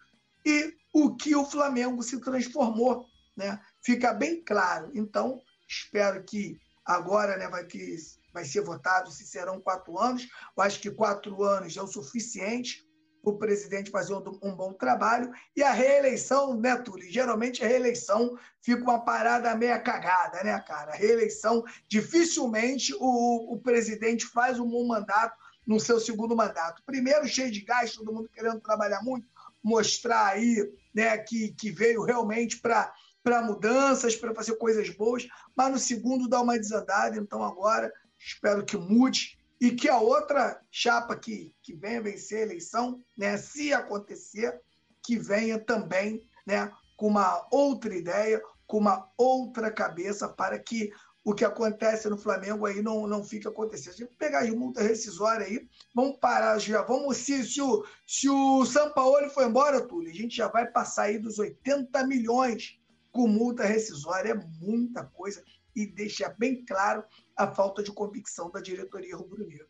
e o que o Flamengo se transformou, né? Fica bem claro. Então, espero que agora, né, vai que vai ser votado se serão quatro anos. Eu acho que quatro anos é o suficiente o presidente fazer um, um, bom trabalho. E a reeleição, né, Túlio? Geralmente a reeleição fica uma parada meia cagada, né, cara? A reeleição, dificilmente o, o presidente faz um bom mandato no seu segundo mandato. Primeiro, cheio de gás, todo mundo querendo trabalhar muito, mostrar aí né, que, que veio realmente para para mudanças, para fazer coisas boas, mas no segundo dá uma desandada, então agora espero que mude e que a outra chapa que, que venha vencer a eleição, né, se acontecer, que venha também né, com uma outra ideia, com uma outra cabeça, para que o que acontece no Flamengo aí não, não fique acontecendo. Se pegar as multas rescisórias aí, vamos parar já. Vamos, se, se, o, se o São Paulo for embora, Túlio, a gente já vai passar aí dos 80 milhões com multa rescisória. É muita coisa e deixa bem claro a falta de convicção da diretoria rubro-negra.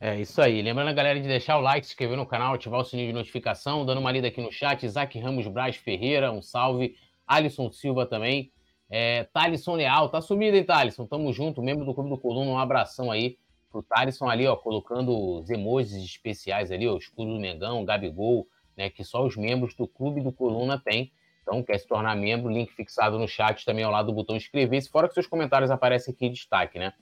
É isso aí. Lembrando a galera de deixar o like, se inscrever no canal, ativar o sininho de notificação, dando uma lida aqui no chat. Isaac Ramos Braz Ferreira, um salve. Alisson Silva também. É, Thalisson Leal, tá sumido, hein, Thalisson? Tamo junto, membro do Clube do Coluna, um abração aí pro Thalisson ali, ó, colocando os emojis especiais ali, ó, o escudo do Mengão, Gabigol, né, que só os membros do Clube do Coluna têm. Então, quer se tornar membro, link fixado no chat também ao lado do botão inscrever-se, fora que seus comentários aparecem aqui em destaque, né?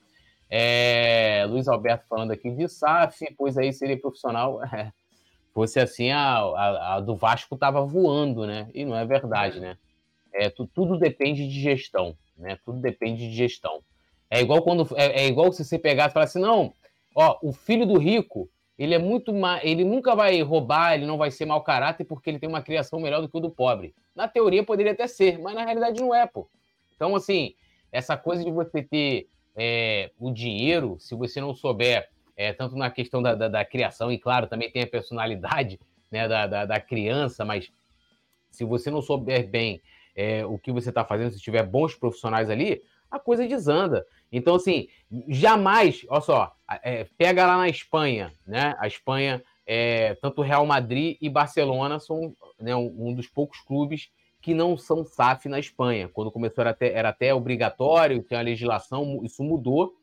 É, Luiz Alberto falando aqui de SAF, pois aí seria profissional. É, fosse assim, a, a, a, do Vasco tava voando, né? E não é verdade, né? É, tu, tudo depende de gestão, né? Tudo depende de gestão. É igual quando é, é igual se você pegar e falar assim, não, ó, o filho do rico ele é muito ma... ele nunca vai roubar, ele não vai ser mau caráter porque ele tem uma criação melhor do que o do pobre. Na teoria poderia até ser, mas na realidade não é, pô. Então, assim, essa coisa de você ter é, o dinheiro, se você não souber, é, tanto na questão da, da, da, criação, e claro, também tem a personalidade né, da, da, da criança, mas se você não souber bem é, o que você está fazendo, se tiver bons profissionais ali, a coisa desanda. Então, assim, jamais, olha só, é, pega lá na Espanha, né? A Espanha, é, tanto Real Madrid e Barcelona são né, um, dos poucos clubes que não são SAF na Espanha. Quando começou era até, era até obrigatório, tem a legislação, isso mudou,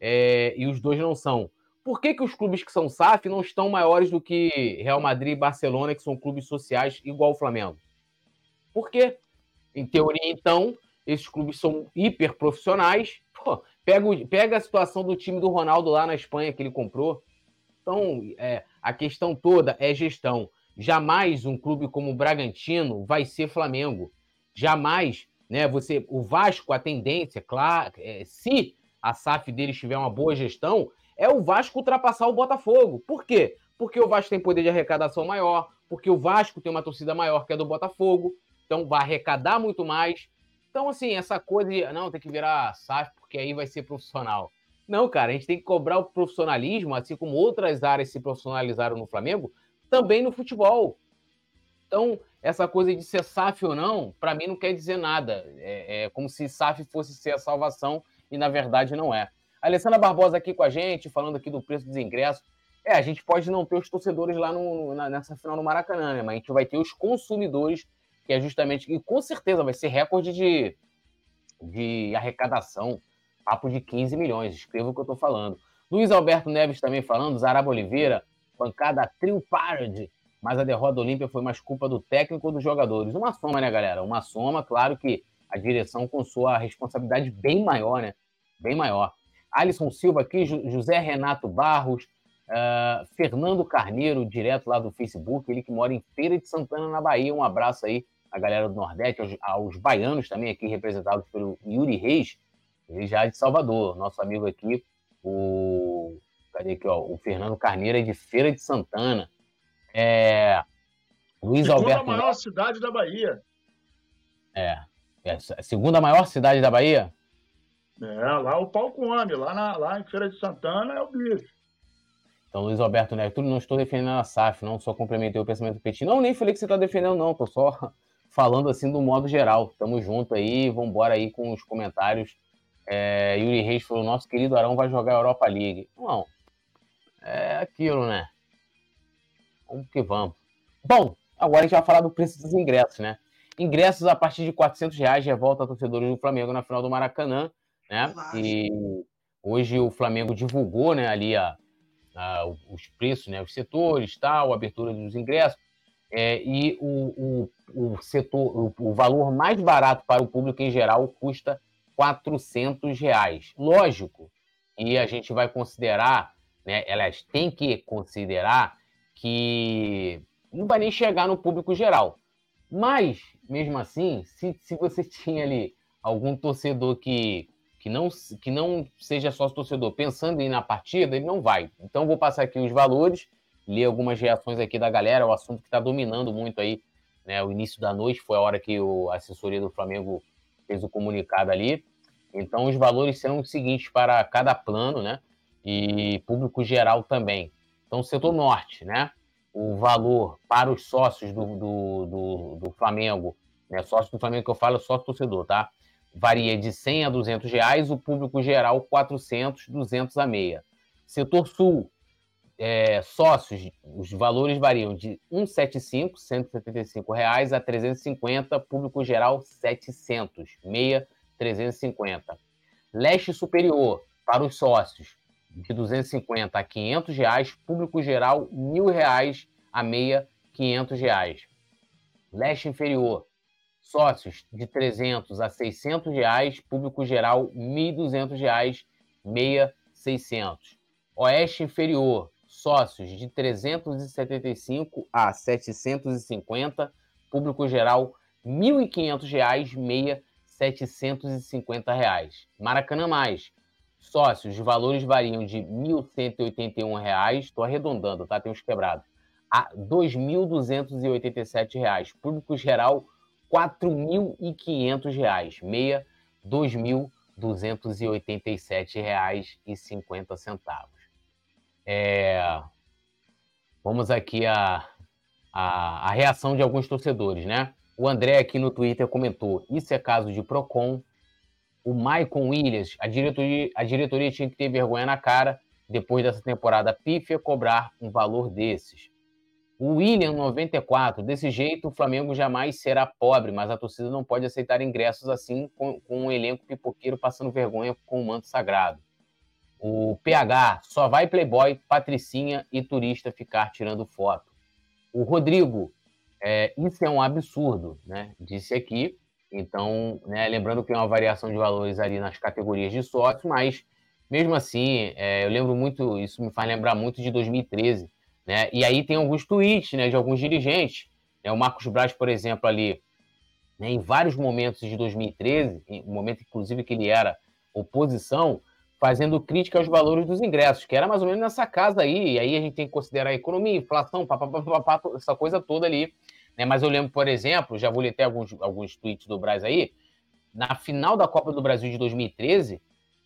é, e os dois não são. Por que, que os clubes que são SAF não estão maiores do que Real Madrid e Barcelona, que são clubes sociais igual o Flamengo? Por quê? Em teoria, então, esses clubes são hiper profissionais. Pô, pega, o, pega a situação do time do Ronaldo lá na Espanha que ele comprou. Então, é, a questão toda é gestão. Jamais um clube como o Bragantino vai ser Flamengo. Jamais, né? Você, o Vasco, a tendência, claro, é, se a SAF deles tiver uma boa gestão, é o Vasco ultrapassar o Botafogo. Por quê? Porque o Vasco tem poder de arrecadação maior, porque o Vasco tem uma torcida maior que a do Botafogo, então vai arrecadar muito mais, então, assim, essa coisa de não, tem que virar SAF porque aí vai ser profissional. Não, cara, a gente tem que cobrar o profissionalismo, assim como outras áreas se profissionalizaram no Flamengo, também no futebol. Então, essa coisa de ser SAF ou não, para mim não quer dizer nada. É, é, como se SAF fosse ser a salvação e na verdade não é. A Alessandra Barbosa aqui com a gente, falando aqui do preço dos ingressos. É, a gente pode não ter os torcedores lá no, na, nessa final no Maracanã, né? Mas a gente vai ter os consumidores que é justamente, e com certeza vai ser recorde de, de arrecadação, papo de 15 milhões, escreva o que eu estou falando. Luiz Alberto Neves também falando, Zaraba Oliveira, bancada Trio Parade, mas a derrota do Olímpia foi mais culpa do técnico ou dos jogadores. Uma soma, né, galera? Uma soma, claro que a direção com sua responsabilidade bem maior, né? Bem maior. Alisson Silva aqui, José Renato Barros, uh, Fernando Carneiro, direto lá do Facebook, ele que mora em Feira de Santana, na Bahia. Um abraço aí a galera do Nordeste, aos, aos, baianos também aqui representados pelo Yuri Reis, ele já é de Salvador, nosso amigo aqui, o cadê aqui, ó, o Fernando Carneiro é de Feira de Santana. É, Luiz segunda Alberto. Segunda maior cidade da Bahia. É, é a segunda maior cidade da Bahia? É, lá o palco homem, lá, na, lá em Feira de Santana é o bicho. Então, Luiz Alberto Neto, não estou defendendo a SAF, não só complementei o pensamento do Petit. Não, nem falei que você está defendendo, não, tô só falando assim do modo geral. Tamo junto aí, vamos embora aí com os comentários. É, Yuri Reis falou: nosso querido Arão vai jogar a Europa League. Não, é aquilo, né? Vamos que vamos. Bom, agora a gente vai falar do preço dos ingressos, né? Ingressos a partir de 400 reais já volta a torcedores do Flamengo na final do Maracanã, né? E Hoje o Flamengo divulgou né, ali a, a, os preços, né, os setores, tal, a abertura dos ingressos. É, e o, o, o setor, o, o, valor mais barato para o público em geral custa 400 reais. Lógico, e a gente vai considerar, né, elas têm que considerar que não vai nem chegar no público geral. Mas, mesmo assim, se, se você tinha ali algum torcedor que, que, não, que não seja sócio torcedor pensando em ir na partida, ele não vai. Então, vou passar aqui os valores, ler algumas reações aqui da galera, o assunto que está dominando muito aí. Né, o início da noite foi a hora que o, a assessoria do Flamengo fez o comunicado ali. Então, os valores serão os seguintes para cada plano, né? E público geral também. Então, setor norte, né? O valor para os sócios do, do, do, do Flamengo, né? Sócio do Flamengo que eu falo, sócio torcedor, tá? Varia de 100 a 200 reais, o público geral 400, 200 a meia. Setor sul, é, sócios, os valores variam de 175, 175 reais a 350, público geral 700, meia 350. Leste superior para os sócios de 250 a 500 reais, público geral mil reais a meia 500 reais. Leste inferior sócios de 300 a 600 reais, público geral 1.200 reais, meia 600. Oeste inferior sócios de 375 a 750, público geral 1.500 reais, meia 750 reais. Maracanã Mais, sócios, de valores variam de R$ 1.181, estou arredondando, tá? Tem uns quebrados, a R$ 2.287. Público geral, R$ 4.500, meia R$ 2.287,50. É... Vamos aqui a, a, a reação de alguns torcedores, né? O André aqui no Twitter comentou: Isso é caso de Procon. O Maicon Williams, a diretoria, a diretoria tinha que ter vergonha na cara, depois dessa temporada pífia, cobrar um valor desses. O William 94, desse jeito o Flamengo jamais será pobre, mas a torcida não pode aceitar ingressos assim com, com um elenco pipoqueiro passando vergonha com o manto sagrado. O PH, só vai playboy, patricinha e turista ficar tirando foto. O Rodrigo, é, isso é um absurdo, né? Disse aqui. Então, né, lembrando que é uma variação de valores ali nas categorias de sócio, mas mesmo assim, é, eu lembro muito, isso me faz lembrar muito de 2013, né? E aí tem alguns tweets, né, de alguns dirigentes, né, o Marcos Braz, por exemplo, ali, né, em vários momentos de 2013, no momento inclusive que ele era oposição, fazendo crítica aos valores dos ingressos, que era mais ou menos nessa casa aí, e aí a gente tem que considerar a economia, inflação, papapá, essa coisa toda ali. Né? Mas eu lembro, por exemplo, já vou ler até alguns, alguns tweets do Braz aí, na final da Copa do Brasil de 2013,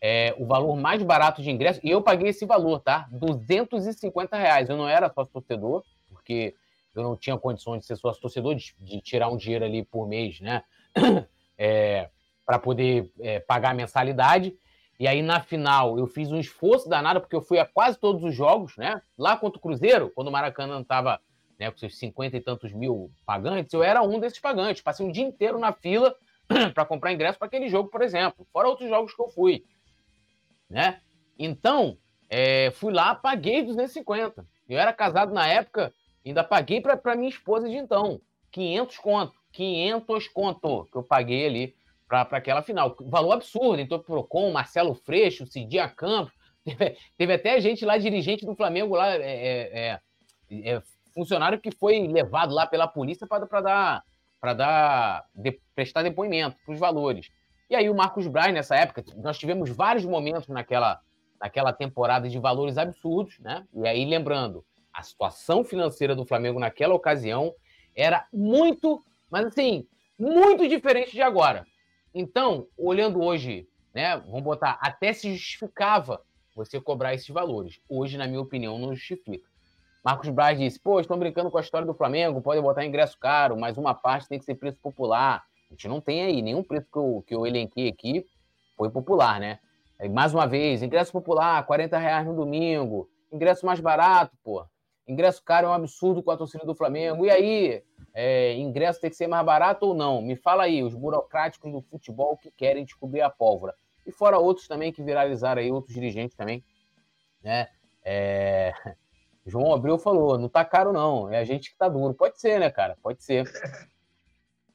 é, o valor mais barato de ingresso, e eu paguei esse valor, tá? 250 reais. Eu não era sócio torcedor, porque eu não tinha condições de ser sócio torcedor, de, de tirar um dinheiro ali por mês, né? É, para poder é, pagar a mensalidade. E aí, na final, eu fiz um esforço danado, porque eu fui a quase todos os jogos, né? Lá contra o Cruzeiro, quando o Maracanã estava né, com seus cinquenta e tantos mil pagantes, eu era um desses pagantes. Passei um dia inteiro na fila para comprar ingresso para aquele jogo, por exemplo. Fora outros jogos que eu fui. Né? Então, é, fui lá, paguei 250. Eu era casado na época, ainda paguei para minha esposa de então. 500 conto. 500 conto que eu paguei ali para aquela final. Valor absurdo. Então, Procon, Marcelo Freixo, Cidia Campos. Teve, teve, até gente lá, dirigente do Flamengo, lá, é, é, é, é funcionário que foi levado lá pela polícia para dar, para dar de, prestar depoimento para os valores. E aí o Marcos Braz, nessa época, nós tivemos vários momentos naquela, naquela temporada de valores absurdos, né? E aí, lembrando, a situação financeira do Flamengo naquela ocasião era muito, mas assim, muito diferente de agora. Então, olhando hoje, né, vamos botar, até se justificava você cobrar esses valores. Hoje, na minha opinião, não justifica. Marcos Braz disse: pô, estão brincando com a história do Flamengo, podem botar ingresso caro, mas uma parte tem que ser preço popular. Gente não tem aí nenhum preço que eu, que eu elenquei aqui foi popular, né? Mais uma vez, ingresso popular, 40 reais no domingo, ingresso mais barato, pô. Ingresso caro é um absurdo com a torcida do Flamengo. E aí, é, ingresso tem que ser mais barato ou não? Me fala aí, os burocráticos do futebol que querem descobrir a pólvora. e fora outros também que viralizaram aí, outros dirigentes também, né? É... João Abreu falou, não tá caro não, é a gente que tá duro. Pode ser, né, cara? Pode ser.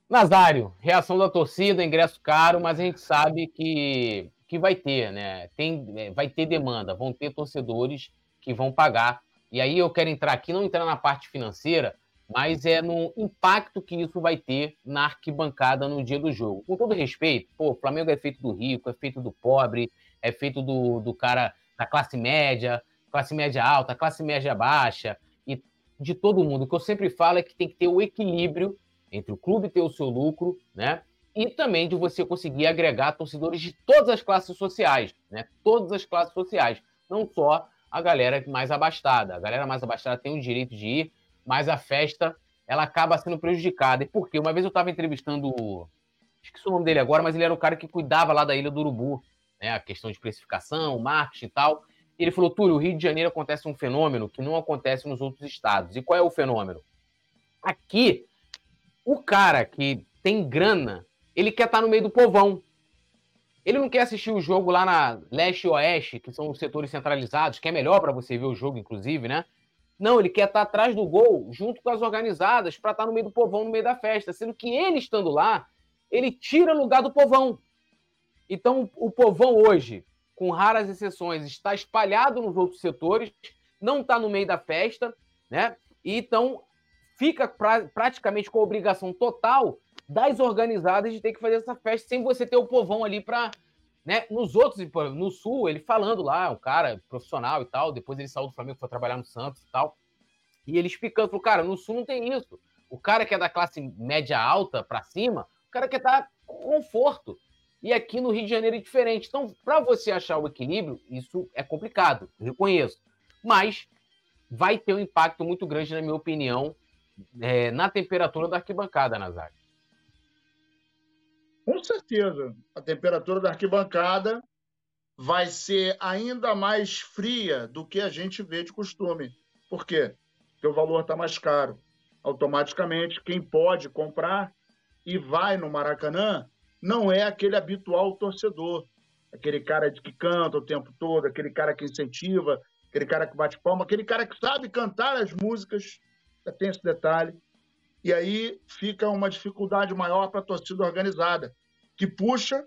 Nazário, reação da torcida, ingresso caro, mas a gente sabe que, que vai ter, né? Tem, é, vai ter demanda, vão ter torcedores que vão pagar. E aí eu quero entrar aqui, não entrar na parte financeira, mas é no impacto que isso vai ter na arquibancada no dia do jogo. Com todo respeito, pô, o Flamengo é feito do rico, é feito do pobre, é feito do, do cara da classe média, classe média alta, classe média baixa, e de todo mundo. O que eu sempre falo é que tem que ter o equilíbrio entre o clube ter o seu lucro, né? E também de você conseguir agregar torcedores de todas as classes sociais, né? Todas as classes sociais, não só a galera mais abastada. A galera mais abastada tem o direito de ir, mas a festa ela acaba sendo prejudicada. E por quê? Uma vez eu estava entrevistando, esqueci o nome dele agora, mas ele era o cara que cuidava lá da Ilha do Urubu, né? A questão de precificação, marketing e tal. Ele falou, Túlio, o Rio de Janeiro acontece um fenômeno que não acontece nos outros estados. E qual é o fenômeno? Aqui, o cara que tem grana, ele quer estar tá no meio do povão. Ele não quer assistir o jogo lá na leste e oeste, que são os setores centralizados, que é melhor para você ver o jogo, inclusive, né? Não, ele quer estar tá atrás do gol, junto com as organizadas, para estar tá no meio do povão, no meio da festa. Sendo que ele estando lá, ele tira lugar do povão. Então, o povão hoje com raras exceções, está espalhado nos outros setores, não está no meio da festa, né? E então fica pra, praticamente com a obrigação total das organizadas de ter que fazer essa festa sem você ter o povão ali para. Né? Nos outros, no Sul, ele falando lá, o cara profissional e tal, depois ele saiu do Flamengo, foi trabalhar no Santos e tal. E ele explicando, falou, cara, no Sul não tem isso. O cara que é da classe média alta para cima, o cara quer estar tá com conforto. E aqui no Rio de Janeiro é diferente. Então, para você achar o equilíbrio, isso é complicado, reconheço. Mas vai ter um impacto muito grande, na minha opinião, é, na temperatura da arquibancada, Nazário. Com certeza. A temperatura da arquibancada vai ser ainda mais fria do que a gente vê de costume. Por quê? Porque o valor está mais caro. Automaticamente, quem pode comprar e vai no Maracanã não é aquele habitual torcedor, aquele cara que canta o tempo todo, aquele cara que incentiva, aquele cara que bate palma, aquele cara que sabe cantar as músicas, tem esse detalhe. E aí fica uma dificuldade maior para a torcida organizada, que puxa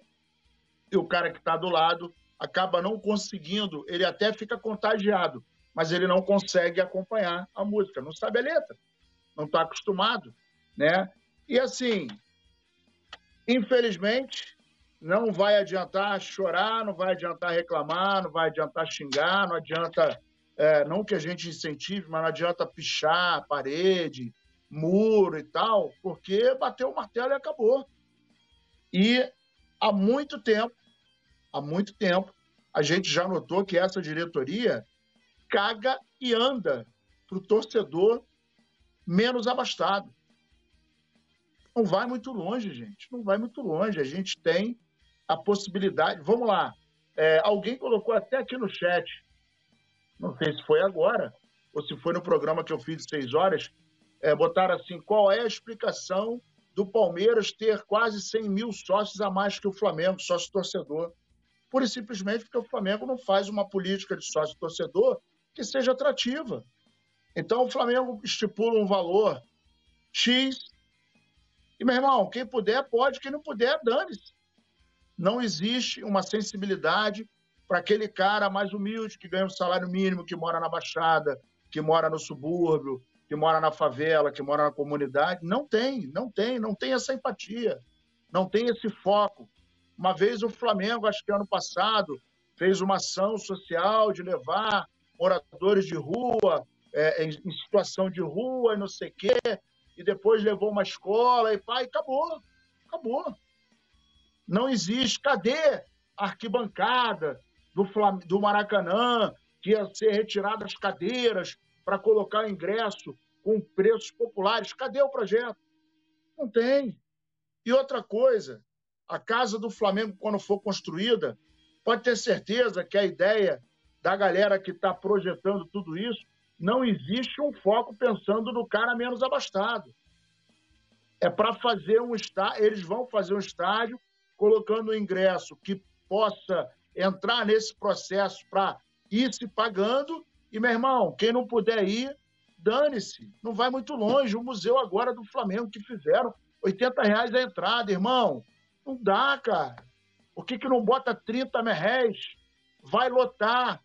e o cara que está do lado acaba não conseguindo, ele até fica contagiado, mas ele não consegue acompanhar a música, não sabe a letra, não está acostumado, né? E assim, Infelizmente, não vai adiantar chorar, não vai adiantar reclamar, não vai adiantar xingar, não adianta, é, não que a gente incentive, mas não adianta pichar parede, muro e tal, porque bateu o martelo e acabou. E há muito tempo, há muito tempo, a gente já notou que essa diretoria caga e anda para o torcedor menos abastado não vai muito longe, gente. Não vai muito longe. A gente tem a possibilidade. Vamos lá. É, alguém colocou até aqui no chat, não sei se foi agora, ou se foi no programa que eu fiz de seis horas, é, botaram assim: qual é a explicação do Palmeiras ter quase 100 mil sócios a mais que o Flamengo, sócio torcedor? Pura e simplesmente porque o Flamengo não faz uma política de sócio torcedor que seja atrativa. Então, o Flamengo estipula um valor X e, meu irmão, quem puder, pode, quem não puder, dane-se. Não existe uma sensibilidade para aquele cara mais humilde que ganha um salário mínimo, que mora na Baixada, que mora no subúrbio, que mora na favela, que mora na comunidade. Não tem, não tem, não tem essa empatia, não tem esse foco. Uma vez o Flamengo, acho que ano passado, fez uma ação social de levar moradores de rua, é, em, situação de rua e não sei o quê, e depois levou uma escola e pai, acabou, acabou. Não existe. Cadê a arquibancada do, Flam... do Maracanã, que ia ser retirada as cadeiras para colocar ingresso com preços populares? Cadê o projeto? Não tem. E outra coisa, a casa do Flamengo, quando for construída, pode ter certeza que a ideia da galera que está projetando tudo isso não existe um foco pensando no cara menos abastado. É para fazer um estádio, eles vão fazer um estádio colocando o ingresso que possa entrar nesse processo para ir se pagando. E, meu irmão, quem não puder ir, dane-se, não vai muito longe. O museu agora do Flamengo que fizeram 80 reais a entrada, irmão. Não dá, cara. Por que, que não bota 30 merréis? Vai lotar.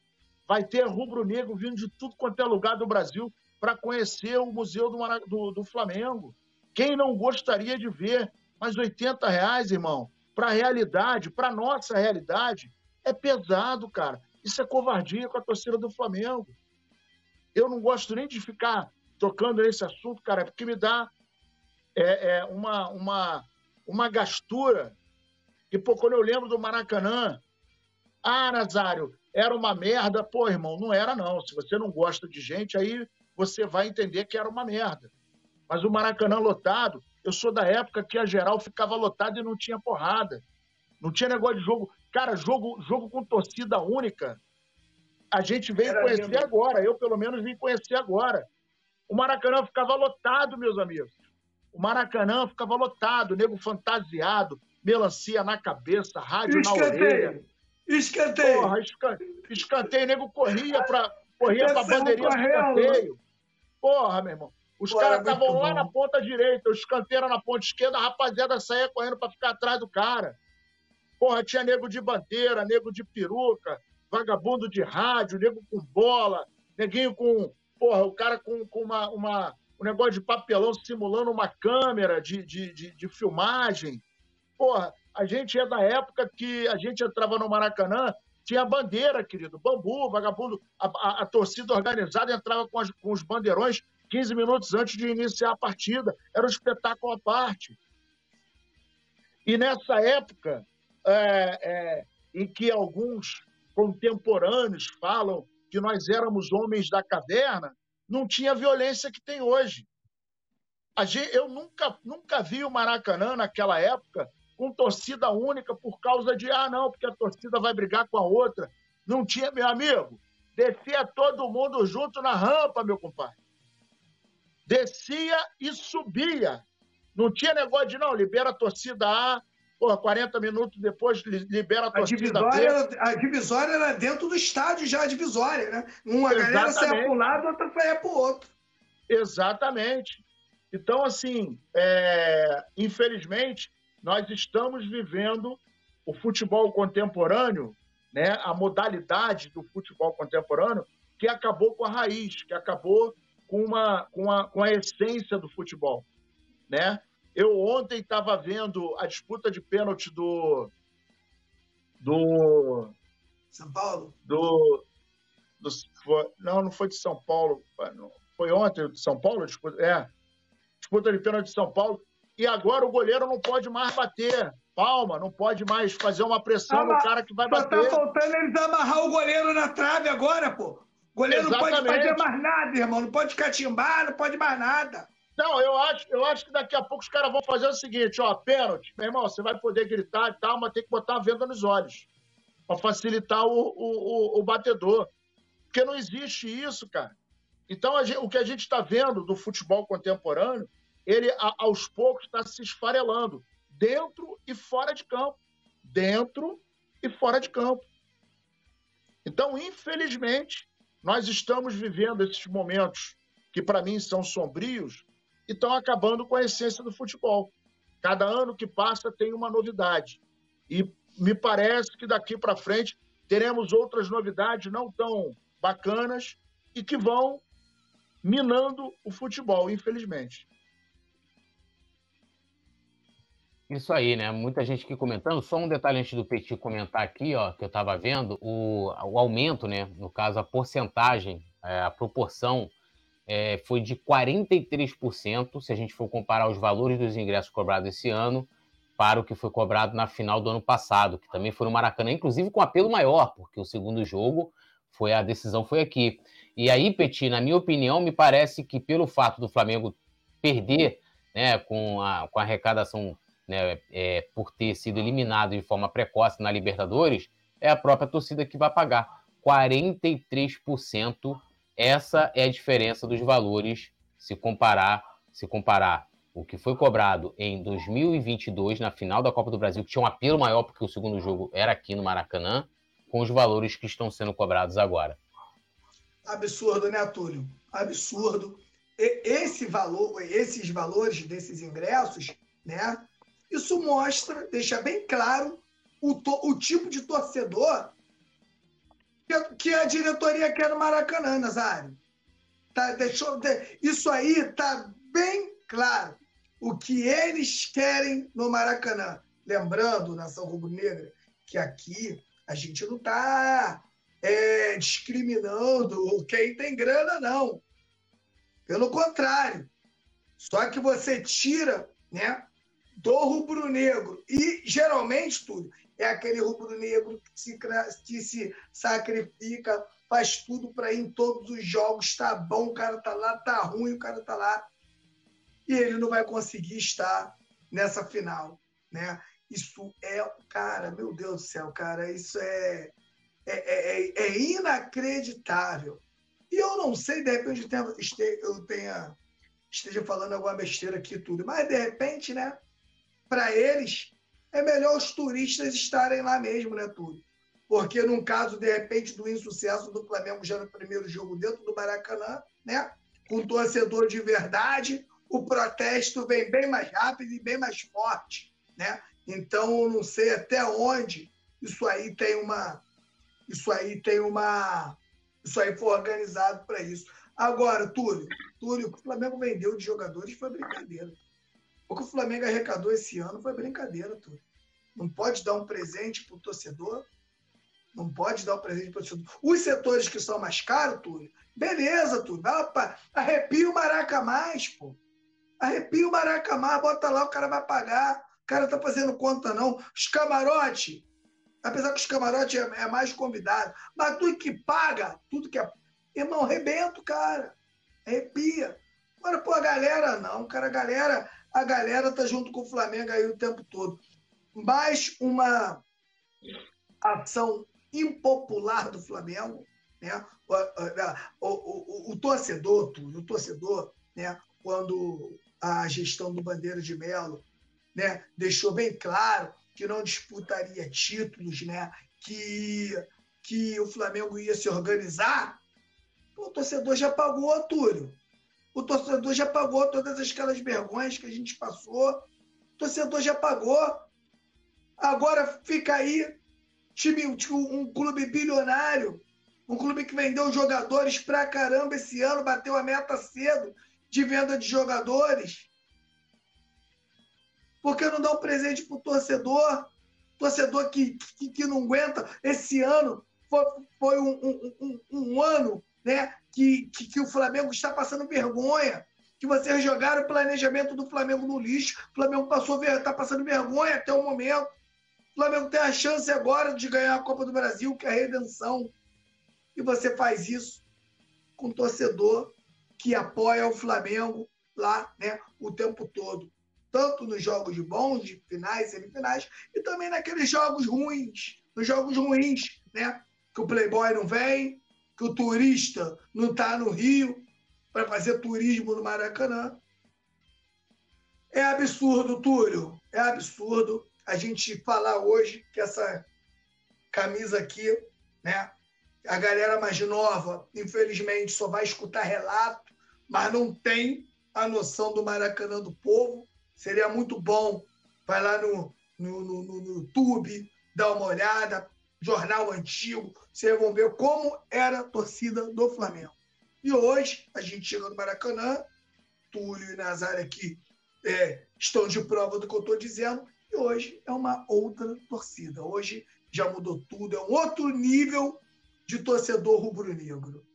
Vai ter rubro-negro vindo de tudo quanto é lugar do Brasil para conhecer o Museu do, do, do, Flamengo. Quem não gostaria de ver? Mas 80 reais, irmão, para a realidade, para nossa realidade, é pesado, cara. Isso é covardia com a torcida do Flamengo. Eu não gosto nem de ficar tocando nesse assunto, cara, porque me dá é, é, uma, uma, uma gastura. E, pô, quando eu lembro do Maracanã, ah, Nazário, era uma merda. Pô, irmão, não era não. Se você não gosta de gente, aí você vai entender que era uma merda. Mas o Maracanã lotado, eu sou da época que a geral ficava lotada e não tinha porrada. Não tinha negócio de jogo. Cara, jogo, jogo com torcida única, a gente veio era conhecer lindo. agora. Eu, pelo menos, vim conhecer agora. O Maracanã ficava lotado, meus amigos. O Maracanã ficava lotado, nego fantasiado, melancia na cabeça, rádio Escanteio. na orelha. Escanteio. Porra, escanteio, nego corria para corria pra bandeirinha do escanteio. Porra, meu irmão. Os caras estavam lá na ponta direita, os escanteiros na ponta esquerda, a rapaziada saía correndo para ficar atrás do cara. Porra, tinha nego de bandeira, nego de peruca, vagabundo de rádio, nego com bola, neguinho com. Porra, o cara com, com uma, uma, um negócio de papelão simulando uma câmera de, de, de, de filmagem. Porra, a gente é da época que a gente entrava no Maracanã, tinha bandeira, querido, bambu, vagabundo. A, a, a torcida organizada entrava com, as, com, os bandeirões 15 minutos antes de iniciar a partida. Era um espetáculo à parte. E nessa época, é, é, em que alguns contemporâneos falam que nós éramos homens da caverna, não tinha violência que tem hoje. Gente, eu nunca, nunca vi o Maracanã naquela época com torcida única por causa de, ah, não, porque a torcida vai brigar com a outra. Não tinha, meu amigo, descia todo mundo junto na rampa, meu compadre. Descia e subia. Não tinha negócio de, não, libera a torcida A, Porra, 40 minutos depois libera a torcida a divisória, B. A divisória era dentro do estádio já, a divisória, né? Uma Exatamente. galera saia para um lado, outra saia para o outro. Exatamente. Então, assim, é... infelizmente, nós estamos vivendo o futebol contemporâneo, né? a modalidade do futebol contemporâneo, que acabou com a raiz, que acabou com, uma, com, a, com a essência do futebol. Né? Eu ontem estava vendo a disputa de pênalti do. Do. São Paulo? Do. do não, não foi de São Paulo. Foi ontem de São Paulo? Disputa, é. Disputa de pênalti de São Paulo. E agora o goleiro não pode mais bater. Palma, não pode mais fazer uma pressão ah, no cara que vai bater. Só tá faltando eles amarrar o goleiro na trave agora, pô. O goleiro Exatamente. não pode fazer mais nada, irmão. Não pode catimbar, não pode mais nada. Não, eu acho, eu acho que daqui a pouco os caras vão fazer o seguinte, ó, pênalti, meu irmão, você vai poder gritar e tal, mas tem que botar uma venda nos olhos para facilitar o, o, o, o, batedor. Porque não existe isso, cara. Então, gente, o que a gente está vendo do futebol contemporâneo, ele a, aos poucos está se esfarelando, dentro e fora de campo. Dentro e fora de campo. Então, infelizmente, nós estamos vivendo esses momentos que, para mim, são sombrios, e estão acabando com a essência do futebol. Cada ano que passa tem uma novidade. E me parece que daqui para frente teremos outras novidades não tão bacanas e que vão minando o futebol, infelizmente. Isso aí, né? Muita gente aqui comentando. Só um detalhe antes do Petit comentar aqui, ó, que eu estava vendo, o, o aumento, né? No caso, a porcentagem, é, a proporção é, foi de 43%, se a gente for comparar os valores dos ingressos cobrados esse ano para o que foi cobrado na final do ano passado, que também foi no Maracanã, inclusive com apelo maior, porque o segundo jogo foi a decisão foi aqui. E aí, Petit, na minha opinião, me parece que pelo fato do Flamengo perder né, com, a, com a arrecadação né, é, por ter sido eliminado de forma precoce na Libertadores, é a própria torcida que vai pagar 43% essa é a diferença dos valores se comparar, se comparar o que foi cobrado em 2022 na final da Copa do Brasil, que tinha um apelo maior porque o segundo jogo era aqui no Maracanã, com os valores que estão sendo cobrados agora. Absurdo, né, Túlio? Absurdo. E, esse valor, esses valores desses ingressos, né? Isso mostra, deixa bem claro o, o tipo de torcedor que, que a diretoria quer no Maracanã, Nazário. Tá, deixou, isso aí tá bem claro o que eles querem no Maracanã. Lembrando, nação rubro-negra, que aqui a gente não está é, discriminando quem tem grana, não. Pelo contrário. Só que você tira né, do rubro-negro. E, geralmente, tudo é aquele rubro-negro que se, que se sacrifica, faz tudo para ir em todos os jogos. Tá bom, o cara tá lá, tá ruim, o cara tá lá e ele não vai conseguir estar nessa final, né? Isso é, cara, meu Deus do céu, cara, isso é, é, é, é inacreditável. E eu não sei, de repente eu tenha, esteja falando alguma besteira aqui tudo, mas de repente, né, para eles, é melhor os turistas estarem lá mesmo, né, tudo. Porque num caso, de repente, do insucesso do Flamengo já no primeiro jogo dentro do Maracanã, né, com torcedor de verdade, o protesto vem bem mais rápido e bem mais forte, né? Então, eu não sei até onde isso aí tem uma isso aí tem uma isso aí foi organizado para isso. Agora, Túlio, Túlio, o que o Flamengo vendeu de jogadores foi brincadeira. O que o Flamengo arrecadou esse ano foi brincadeira, Túlio. Não pode dar um presente para o torcedor. Não pode dar um presente para o torcedor. Os setores que são mais caros, Túlio, beleza, Túlio. Arrepia o Maraca mais, pô. Arrepia o Maracamá, bota lá, o cara vai pagar. O cara tá fazendo conta, não. Os camarote, apesar que os camarote é, é mais convidado, mas tudo que paga, tudo que é. Irmão, rebento, cara. Arrepia. Agora, pô, a galera não, cara, a galera, a galera tá junto com o Flamengo aí o tempo todo. Mais uma ação impopular do Flamengo, né? O, o, o, o torcedor, o torcedor, né? Quando a gestão do Bandeira de Melo, né? deixou bem claro que não disputaria títulos, né? que, que o Flamengo ia se organizar, o torcedor já pagou, Túlio. O torcedor já pagou todas aquelas vergonhas que a gente passou. O torcedor já pagou. Agora fica aí time, um clube bilionário, um clube que vendeu jogadores pra caramba esse ano, bateu a meta cedo, de venda de jogadores? Por que não dá um presente para o torcedor? Torcedor que, que, que, não aguenta. Esse ano foi, foi um, um, um, um ano né, que, que, que, o Flamengo está passando vergonha. Que vocês jogaram o planejamento do Flamengo no lixo. O Flamengo passou está passando vergonha até o momento. O Flamengo tem a chance agora de ganhar a Copa do Brasil, que é a redenção. E você faz isso com o torcedor que apoia o Flamengo lá né, o tempo todo. Tanto nos jogos bons, de finais, semifinais, e também naqueles jogos ruins. Nos jogos ruins, né? Que o Playboy não vem, que o turista não está no Rio para fazer turismo no Maracanã. É absurdo, Túlio. É absurdo a gente falar hoje que essa camisa aqui, né? A galera mais nova, infelizmente, só vai escutar relato mas não tem a noção do Maracanã do povo. Seria muito bom. Vai lá no, no, no, no YouTube, dar uma olhada, jornal antigo, vocês vão ver como era a torcida do Flamengo. E hoje, a gente chega no Maracanã, Túlio e Nazário aqui é, estão de prova do que eu estou dizendo, e hoje é uma outra torcida. Hoje já mudou tudo, é um outro nível de torcedor rubro-negro.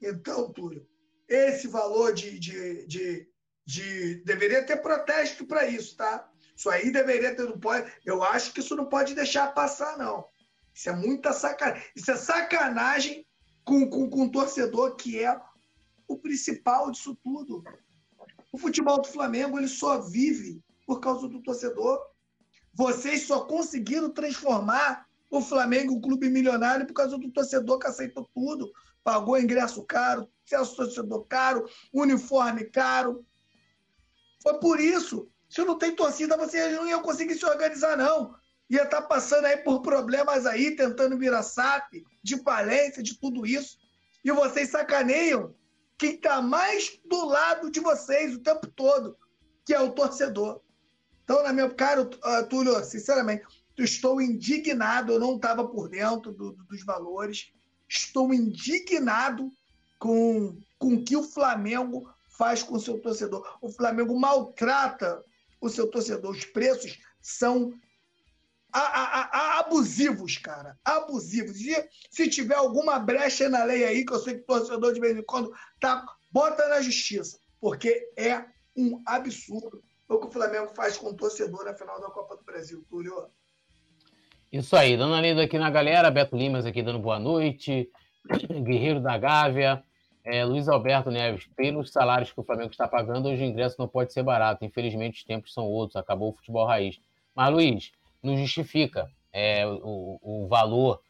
Então, Túlio, esse valor de, de, de, de deveria ter protesto para isso, tá? Isso aí deveria ter, não pode, eu acho que isso não pode deixar passar, não. Isso é muita sacanagem. Isso é sacanagem com, com, com o torcedor, que é o principal disso tudo. O futebol do Flamengo ele só vive por causa do torcedor. Vocês só conseguiram transformar o Flamengo um clube milionário por causa do torcedor que aceitou tudo, pagou ingresso caro, torcedor caro, uniforme caro. Foi por isso. Se não tem torcida, vocês não iam conseguir se organizar, não. Ia estar tá passando aí por problemas aí, tentando virar SAP, de falência, de tudo isso. E vocês sacaneiam quem está mais do lado de vocês o tempo todo, que é o torcedor. Então, na minha cara, uh, Túlio, sinceramente, estou indignado, eu não estava por dentro do, do, dos valores, estou indignado com, com que o Flamengo faz com o seu torcedor. O Flamengo maltrata o seu torcedor. Os preços são a, a, a, abusivos, cara. Abusivos. E se tiver alguma brecha na lei aí, que eu sei que torcedor de vez em quando tá, bota na justiça. Porque é um absurdo o que o Flamengo faz com o torcedor na final da Copa do Brasil, Túlio. Isso aí, dando a lida aqui na galera, Beto Limas aqui dando boa noite, Guerreiro da Gávea, é, Luiz Alberto Neves, pelos salários que o Flamengo está pagando, hoje o ingresso não pode ser barato. Infelizmente, os tempos são outros, acabou o futebol raiz. Mas, Luiz, não justifica é, o, o valor.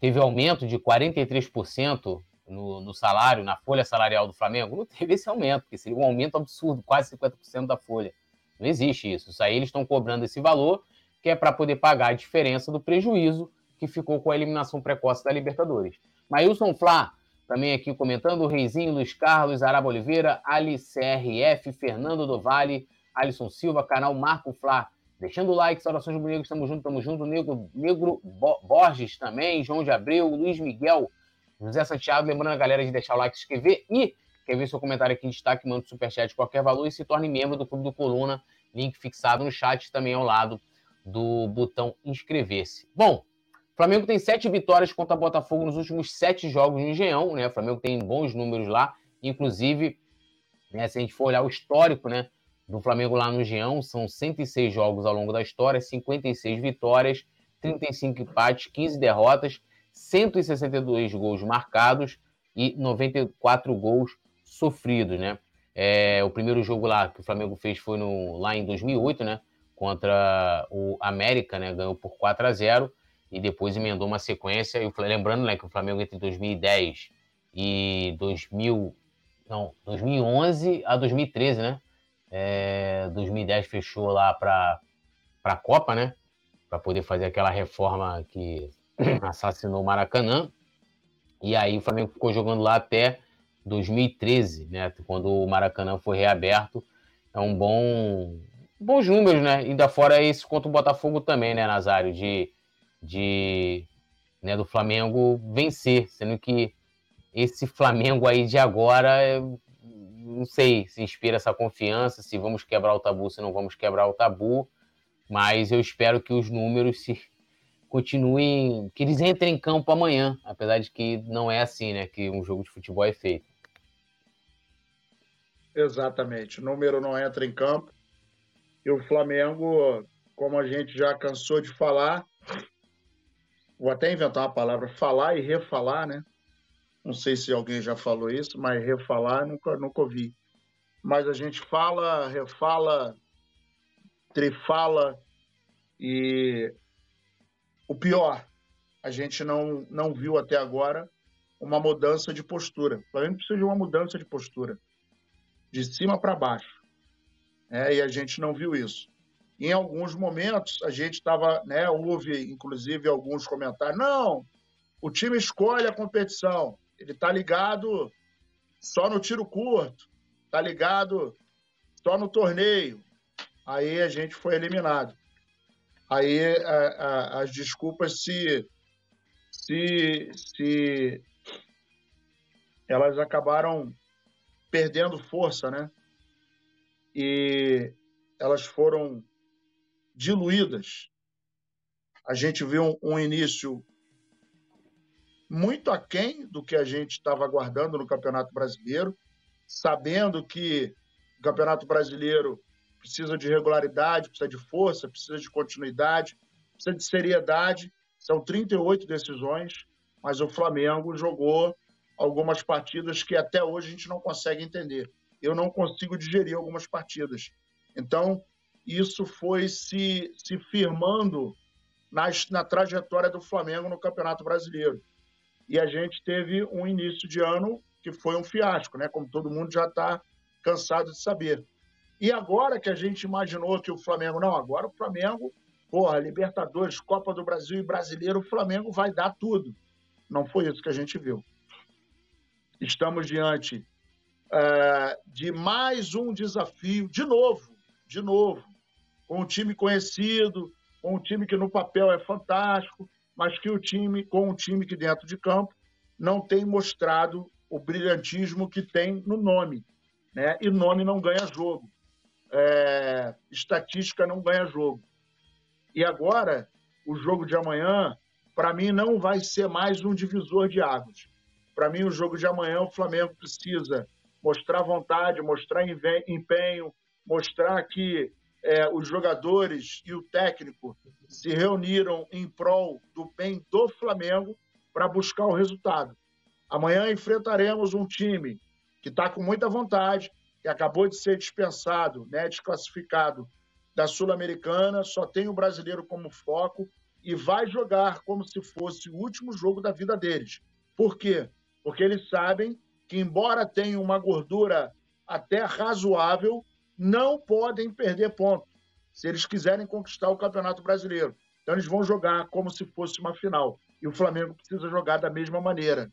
Teve aumento de 43% no, no salário, na folha salarial do Flamengo. Não teve esse aumento, porque seria um aumento absurdo, quase 50% da folha. Não existe isso. Isso aí eles estão cobrando esse valor, que é para poder pagar a diferença do prejuízo que ficou com a eliminação precoce da Libertadores. Maílson Flá, também aqui comentando, Reizinho, Luiz Carlos, Araba Oliveira, Ali CRF, Fernando do Vale, Alisson Silva, canal Marco Flá. Deixando o like, saudações bonecos, estamos juntos, estamos juntos. Negro, Negro Borges também, João de Abreu, Luiz Miguel, José Santiago. Lembrando a galera de deixar o like, se inscrever e quer ver seu comentário aqui em destaque, manda um superchat de qualquer valor e se torne membro do Clube do Coluna. Link fixado no chat também ao lado do botão inscrever-se. Bom, Flamengo tem sete vitórias contra o Botafogo nos últimos sete jogos no Engenhão, né? O Flamengo tem bons números lá, inclusive, né, se a gente for olhar o histórico, né, do Flamengo lá no Engenhão, são 106 jogos ao longo da história, 56 vitórias, 35 empates, 15 derrotas, 162 gols marcados e 94 gols sofridos, né? É, o primeiro jogo lá que o Flamengo fez foi no, lá em 2008, né? Contra o América, né? Ganhou por 4 a 0 e depois emendou uma sequência. E lembrando né, que o Flamengo entre 2010 e 2000, não, 2011 a 2013, né? É, 2010 fechou lá para a Copa, né? Para poder fazer aquela reforma que assassinou o Maracanã. E aí o Flamengo ficou jogando lá até 2013, né? Quando o Maracanã foi reaberto. É um bom. Bons números, né? Ainda fora isso contra o Botafogo também, né, Nazário? De de né, do Flamengo vencer, sendo que esse Flamengo aí de agora, não sei se inspira essa confiança, se vamos quebrar o tabu, se não vamos quebrar o tabu, mas eu espero que os números se continuem, que eles entrem em campo amanhã, apesar de que não é assim, né, que um jogo de futebol é feito. Exatamente, o número não entra em campo e o Flamengo, como a gente já cansou de falar, vou até inventar uma palavra, falar e refalar, né? Não sei se alguém já falou isso, mas refalar nunca, nunca ouvi. Mas a gente fala, refala, trifala e o pior, a gente não, não viu até agora uma mudança de postura. O Flamengo precisa de uma mudança de postura, de cima para baixo. É, e a gente não viu isso. Em alguns momentos, a gente estava, né, houve inclusive alguns comentários, não, o time escolhe a competição, ele está ligado só no tiro curto, está ligado só no torneio. Aí a gente foi eliminado. Aí a, a, as desculpas se, se, se elas acabaram perdendo força, né? E elas foram diluídas. A gente viu um, um início muito aquém do que a gente estava aguardando no Campeonato Brasileiro, sabendo que o Campeonato Brasileiro precisa de regularidade, precisa de força, precisa de continuidade, precisa de seriedade. São 38 decisões, mas o Flamengo jogou algumas partidas que até hoje a gente não consegue entender. Eu não consigo digerir algumas partidas. Então, isso foi se, se firmando na, na trajetória do Flamengo no Campeonato Brasileiro. E a gente teve um início de ano que foi um fiasco, né? como todo mundo já está cansado de saber. E agora que a gente imaginou que o Flamengo. Não, agora o Flamengo, porra, Libertadores, Copa do Brasil e Brasileiro, o Flamengo vai dar tudo. Não foi isso que a gente viu. Estamos diante é, de mais um desafio, de novo, de novo, com um time conhecido, com um time que no papel é fantástico, mas que o time, com um time que dentro de campo não tem mostrado o brilhantismo que tem no nome. Né? E nome não ganha jogo. É, estatística não ganha jogo. E agora, o jogo de amanhã, para mim, não vai ser mais um divisor de águas. Para mim, o jogo de amanhã, o Flamengo precisa mostrar vontade, mostrar empenho, mostrar que é, os jogadores e o técnico se reuniram em prol do bem do Flamengo para buscar o resultado. Amanhã enfrentaremos um time que está com muita vontade, que acabou de ser dispensado, né, desclassificado da Sul-Americana, só tem o brasileiro como foco e vai jogar como se fosse o último jogo da vida deles. Por quê? Porque eles sabem que, embora tenham uma gordura até razoável, não podem perder ponto se eles quiserem conquistar o Campeonato Brasileiro. Então, eles vão jogar como se fosse uma final. E o Flamengo precisa jogar da mesma maneira,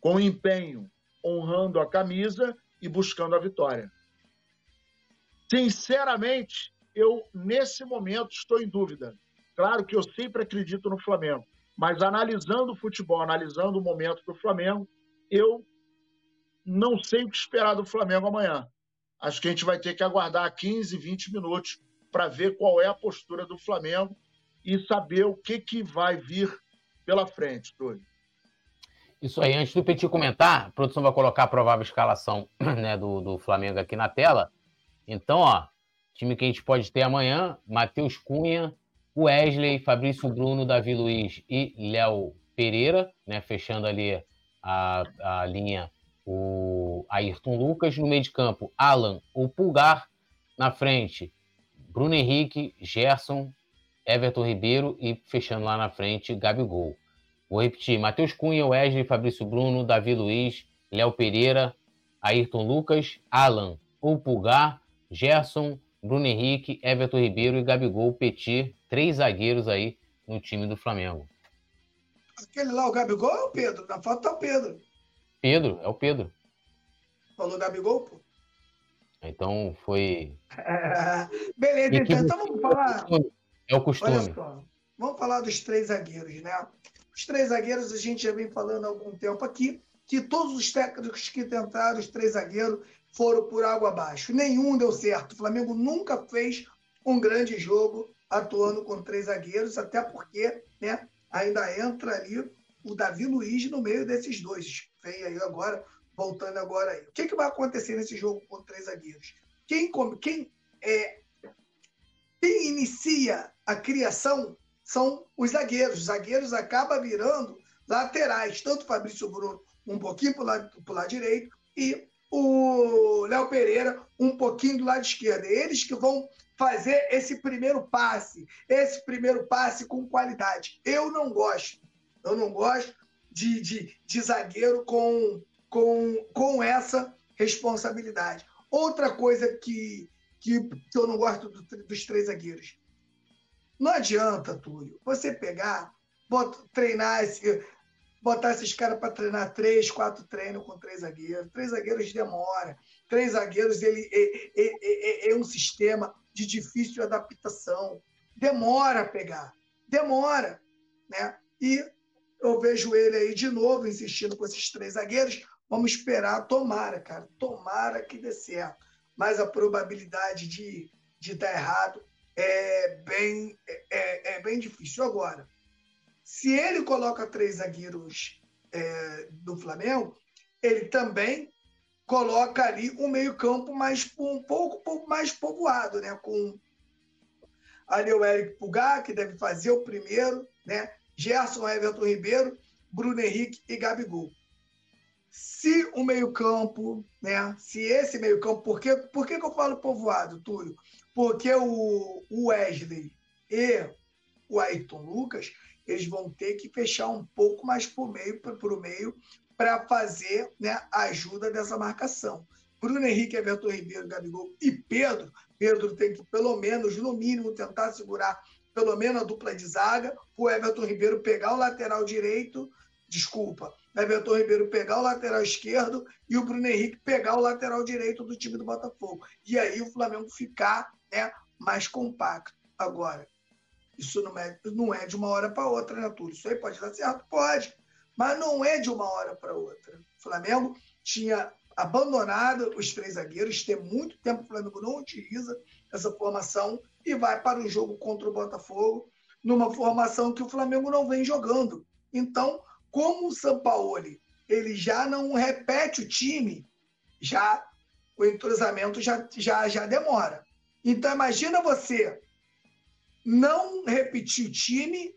com empenho, honrando a camisa e buscando a vitória. Sinceramente, eu, nesse momento, estou em dúvida. Claro que eu sempre acredito no Flamengo, mas analisando o futebol, analisando o momento do Flamengo, eu não sei o que esperar do Flamengo amanhã. Acho que a gente vai ter que aguardar 15, 20 minutos para ver qual é a postura do Flamengo e saber o que, que vai vir pela frente, Túlio. Isso aí, antes do Petit comentar, a produção vai colocar a provável escalação né, do, do Flamengo aqui na tela. Então, ó, time que a gente pode ter amanhã: Matheus Cunha, Wesley, Fabrício Bruno, Davi Luiz e Léo Pereira, né, fechando ali a, a linha o Ayrton Lucas. No meio de campo, Alan, o Pulgar. Na frente, Bruno Henrique, Gerson, Everton Ribeiro e fechando lá na frente, Gabigol. Vou repetir: Matheus Cunha, Wesley, Fabrício Bruno, Davi Luiz, Léo Pereira, Ayrton Lucas, Alan, o Pulgar, Gerson, Bruno Henrique, Everton Ribeiro e Gabigol Petit, três zagueiros aí no time do Flamengo. Aquele lá, o Gabigol é o Pedro? Na foto tá o Pedro. Pedro, é o Pedro. Falou Gabigol, pô? Então foi. beleza, então, então vamos falar. É o costume. vamos falar dos três zagueiros, né? Os três zagueiros a gente já vem falando há algum tempo aqui, que todos os técnicos que tentaram os três zagueiros foram por água abaixo. Nenhum deu certo. O Flamengo nunca fez um grande jogo atuando com três zagueiros, até porque né, ainda entra ali o Davi Luiz no meio desses dois. Vem aí agora, voltando agora aí. O que, que vai acontecer nesse jogo com três zagueiros? Quem, quem, é, quem inicia a criação são os zagueiros. Os zagueiros acabam virando laterais, tanto o Fabrício Bruno um pouquinho para o lado, direito e o Léo Pereira um pouquinho do lado esquerdo. Eles que vão fazer esse primeiro passe, esse primeiro passe com qualidade. Eu não gosto, eu não gosto de, de, de zagueiro com, com, com essa responsabilidade. Outra coisa que, que, eu não gosto do, dos três zagueiros. Não adianta, Túlio, você pegar, bota, treinar, esse, botar esses caras para treinar três, quatro treinos com três zagueiros. Três zagueiros demora. Três zagueiros ele é, é, é, é um sistema de difícil adaptação. Demora a pegar. Demora. Né? E eu vejo ele aí de novo insistindo com esses três zagueiros. Vamos esperar, tomara, cara. Tomara que dê certo. Mas a probabilidade de, de dar errado é bem, é, é bem difícil. Agora, se ele coloca três zagueiros é, do Flamengo, ele também coloca ali um meio-campo mais um pouco, pouco mais povoado, né? Com ali o Eric Pulgar, que deve fazer o primeiro, né? Gerson, Everton Ribeiro, Bruno Henrique e Gabigol. Se o meio-campo, né? Se esse meio-campo, por, que, por que, que eu falo povoado, Túlio? Porque o, o Wesley e o Ayrton Lucas, eles vão ter que fechar um pouco mais por meio para o meio para fazer né, a ajuda dessa marcação. Bruno Henrique, Everton Ribeiro, Gabigol e Pedro. Pedro tem que, pelo menos, no mínimo, tentar segurar pelo menos a dupla de zaga. O Everton Ribeiro pegar o lateral direito, desculpa, Everton Ribeiro pegar o lateral esquerdo e o Bruno Henrique pegar o lateral direito do time do Botafogo. E aí o Flamengo ficar né, mais compacto. Agora, isso não é, não é de uma hora para outra, né, Túlio? Isso aí pode dar certo? Pode. Mas não é de uma hora para outra. O Flamengo tinha abandonado os três zagueiros, tem muito tempo o Flamengo não utiliza essa formação e vai para o jogo contra o Botafogo numa formação que o Flamengo não vem jogando. Então, como o Sampaoli ele já não repete o time, já o entrosamento já, já, já demora. Então, imagina você não repetir o time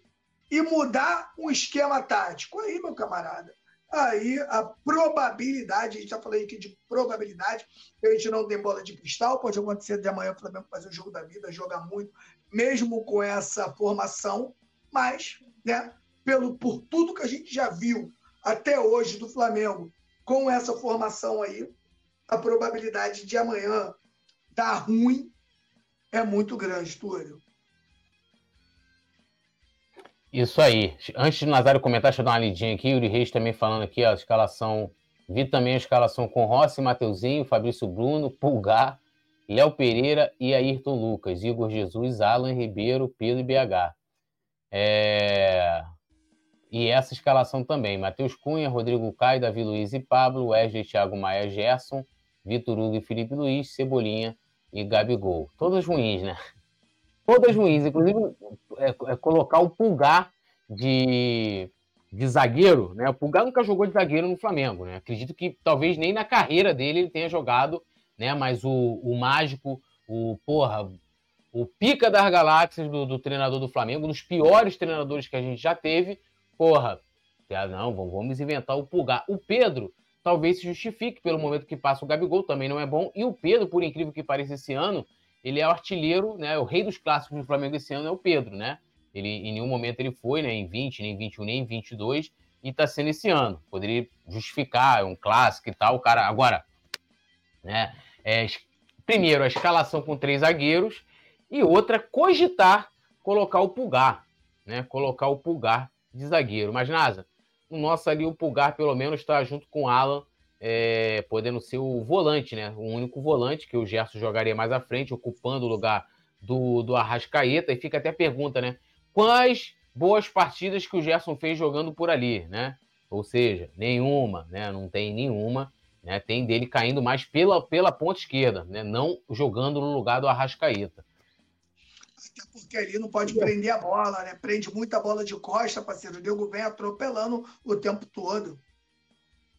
e mudar um esquema tático. Aí, meu camarada, aí a probabilidade, a gente está falando aqui de probabilidade, a gente não tem bola de cristal, pode acontecer de amanhã o Flamengo fazer o jogo da vida, jogar muito, mesmo com essa formação, mas, né, pelo, por tudo que a gente já viu até hoje do Flamengo, com essa formação aí, a probabilidade de amanhã dar ruim é muito grande, Túlio. Isso aí. Antes de Nazário comentar, deixa eu dar uma lidinha aqui. Yuri Reis também falando aqui, ó, a escalação. Vi também a escalação com Rossi, Mateuzinho, Fabrício Bruno, Pulgar, Léo Pereira e Ayrton Lucas, Igor Jesus, Alan Ribeiro, Pedro e BH. É... E essa escalação também: Matheus Cunha, Rodrigo Caio, Davi Luiz e Pablo, Wesley, Thiago Maia, Gerson, Vitor Hugo e Felipe Luiz, Cebolinha e Gabigol. Todas ruins, né? todas ruins. Inclusive, é, é colocar o Pulgar de, de zagueiro, né? O Pulgar nunca jogou de zagueiro no Flamengo, né? Acredito que talvez nem na carreira dele ele tenha jogado, né? Mas o, o mágico, o porra, o pica das galáxias do, do treinador do Flamengo, um dos piores treinadores que a gente já teve, porra, não, vamos inventar o Pulgar. O Pedro talvez se justifique pelo momento que passa o Gabigol, também não é bom. E o Pedro, por incrível que pareça, esse ano, ele é o artilheiro, né? O rei dos clássicos do Flamengo esse ano é o Pedro, né? Ele em nenhum momento ele foi, né? Em 20, nem 21, nem 22 e tá sendo esse ano. Poderia justificar, é um clássico e tal, o cara agora, né? É, primeiro a escalação com três zagueiros e outra cogitar colocar o Pulgar, né? Colocar o Pulgar de zagueiro. Mas Nasa, o nosso ali o Pulgar pelo menos está junto com o Alan é, podendo ser o volante, né? O único volante que o Gerson jogaria mais à frente, ocupando o lugar do, do Arrascaeta. E fica até a pergunta, né? Quais boas partidas que o Gerson fez jogando por ali, né? Ou seja, nenhuma, né? Não tem nenhuma. Né? Tem dele caindo mais pela, pela ponta esquerda, né? Não jogando no lugar do Arrascaeta. Até porque ali não pode prender a bola, né? Prende muita bola de costa, parceiro. O Diego vem atropelando o tempo todo.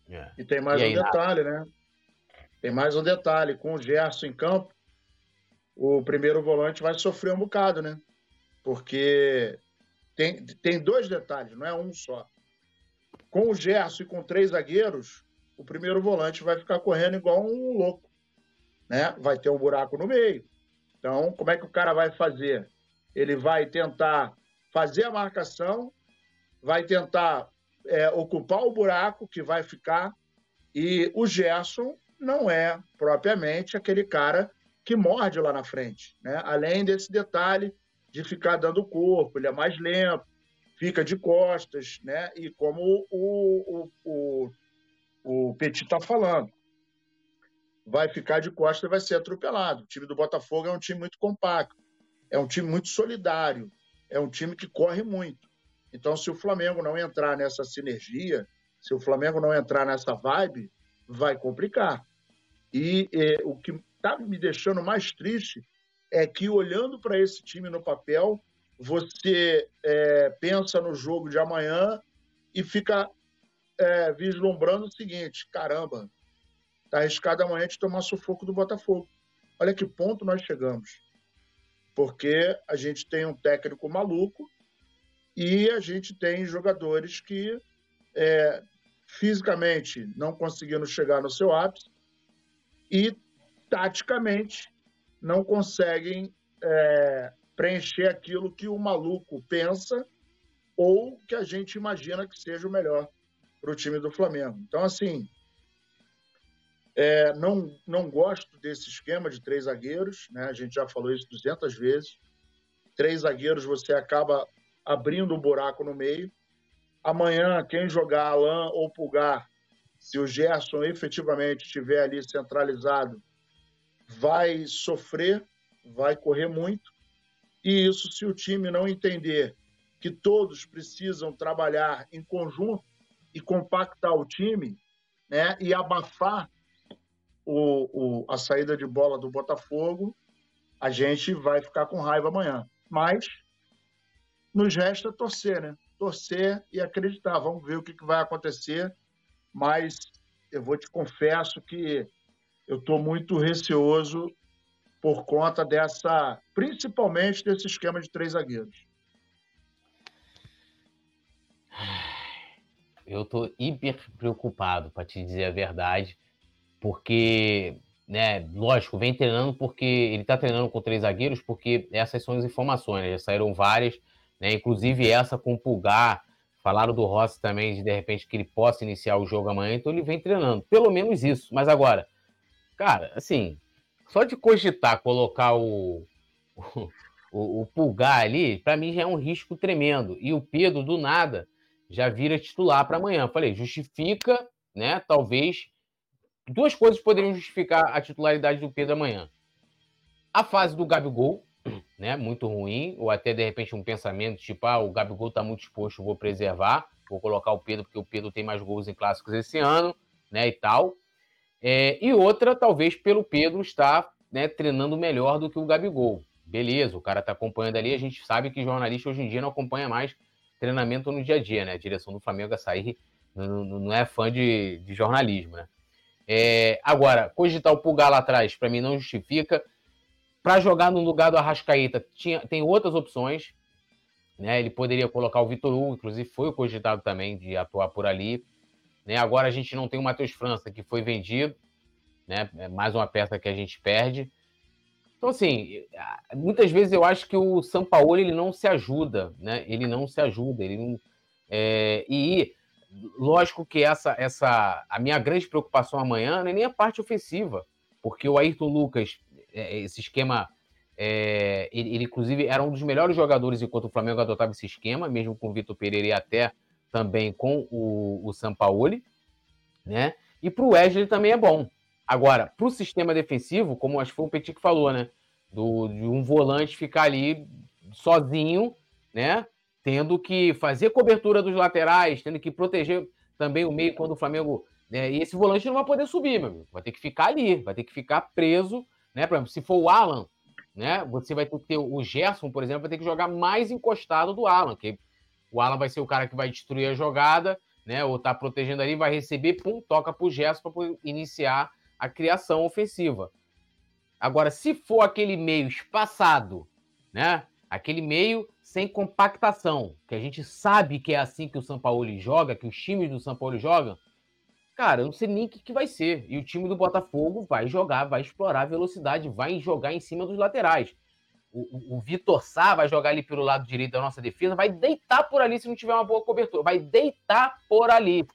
É. E tem mais e um detalhe, né? Tem mais um detalhe. Com o Gerson em campo, o primeiro volante vai sofrer um bocado, né? Porque tem, tem dois detalhes, não é um só. Com o Gerson e com três zagueiros, o primeiro volante vai ficar correndo igual um louco. Né? Vai ter um buraco no meio. Então, como é que o cara vai fazer? Ele vai tentar fazer a marcação, vai tentar é, ocupar o buraco que vai ficar. E o Gerson não é propriamente aquele cara que morde lá na frente. Né? Além desse detalhe de ficar dando corpo, ele é mais lento, fica de costas, né? E como o, o, o, o Petit está falando, vai ficar de costas e vai ser atropelado. O time do Botafogo é um time muito compacto, é um time muito solidário, é um time que corre muito. Então, se o Flamengo não entrar nessa sinergia, se o Flamengo não entrar nessa vibe, vai complicar. E, e o que está me deixando mais triste é que, olhando para esse time no papel, você é, pensa no jogo de amanhã e fica é, vislumbrando o seguinte: caramba, está arriscado amanhã de tomar sufoco do Botafogo. Olha que ponto nós chegamos. Porque a gente tem um técnico maluco e a gente tem jogadores que é, fisicamente não conseguindo chegar no seu ápice e taticamente não conseguem é, preencher aquilo que o maluco pensa ou que a gente imagina que seja o melhor para o time do Flamengo. Então, assim, É, não, não gosto desse esquema de três zagueiros, né? a gente já falou isso 200 vezes. Três zagueiros você acaba abrindo um buraco no meio. Amanhã, quem jogar Alain ou Pulgar, se o Gerson efetivamente estiver ali centralizado, vai sofrer, vai correr muito. E isso, se o time não entender que todos precisam trabalhar em conjunto e compactar o time, né, e abafar o, o, a saída de bola do Botafogo, a gente vai ficar com raiva amanhã. Mas nos resta torcer, né? Torcer e acreditar. Vamos ver o que, que vai acontecer. Mas eu vou te confesso que eu estou muito receoso por conta dessa, principalmente desse esquema de três zagueiros. Eu estou hiper preocupado, para te dizer a verdade, porque, né, lógico, vem treinando porque ele está treinando com três zagueiros, porque essas são as informações, né, já saíram várias, né, inclusive essa com o Pulgar, falaram do Rossi também, de, de repente que ele possa iniciar o jogo amanhã, então ele vem treinando, pelo menos isso. Mas agora, cara, assim, só de cogitar colocar o, o, o, o Pulgar ali, para mim já é um risco tremendo. E o Pedro, do nada, já vira titular para amanhã. Falei, justifica, né? Talvez. Duas coisas poderiam justificar a titularidade do Pedro amanhã. A fase do Gabigol, né? Muito ruim, ou até de repente um pensamento tipo, ah, o Gabigol está muito exposto, vou preservar, vou colocar o Pedro porque o Pedro tem mais gols em clássicos esse ano, né? E tal. É, e outra, talvez pelo Pedro estar né, treinando melhor do que o Gabigol. Beleza, o cara está acompanhando ali, a gente sabe que jornalista hoje em dia não acompanha mais treinamento no dia a dia, né? A direção do Flamengo, a sair, não, não é fã de, de jornalismo, né? É, agora, cogitar o Pulgar lá atrás, para mim, não justifica. Para jogar no lugar do Arrascaeta, tinha, tem outras opções. Né? Ele poderia colocar o Vitor Hugo, inclusive foi cogitado também de atuar por ali. Né? Agora a gente não tem o Matheus França, que foi vendido. Né? É mais uma peça que a gente perde. Então, assim, muitas vezes eu acho que o São Paulo ele não se ajuda, né? Ele não se ajuda, ele não. É, e lógico que essa, essa. A minha grande preocupação amanhã não é nem a parte ofensiva, porque o Ayrton Lucas, é, esse esquema. É, ele, ele, inclusive, era um dos melhores jogadores enquanto o Flamengo adotava esse esquema, mesmo com o Vitor Pereira e até também com o, o Sampaoli, né? E para o Wesley também é bom. Agora, para o sistema defensivo, como acho que foi o Petit que falou, né? Do, de um volante ficar ali sozinho, né? Tendo que fazer cobertura dos laterais, tendo que proteger também o meio quando o Flamengo. Né? E esse volante não vai poder subir, meu amigo. Vai ter que ficar ali, vai ter que ficar preso, né? Por exemplo, se for o Alan, né? Você vai ter que ter o Gerson, por exemplo, vai ter que jogar mais encostado do Alan, que o Alan vai ser o cara que vai destruir a jogada, né? Ou tá protegendo ali, vai receber, pum, toca pro Gerson para iniciar a criação ofensiva. Agora, se for aquele meio espaçado, né? Aquele meio sem compactação, que a gente sabe que é assim que o São Paulo joga, que os times do São Paulo jogam, cara, eu não sei nem o que, que vai ser. E o time do Botafogo vai jogar, vai explorar a velocidade, vai jogar em cima dos laterais. O, o, o Vitor Sá vai jogar ali pelo lado direito da nossa defesa, vai deitar por ali se não tiver uma boa cobertura. Vai deitar por ali.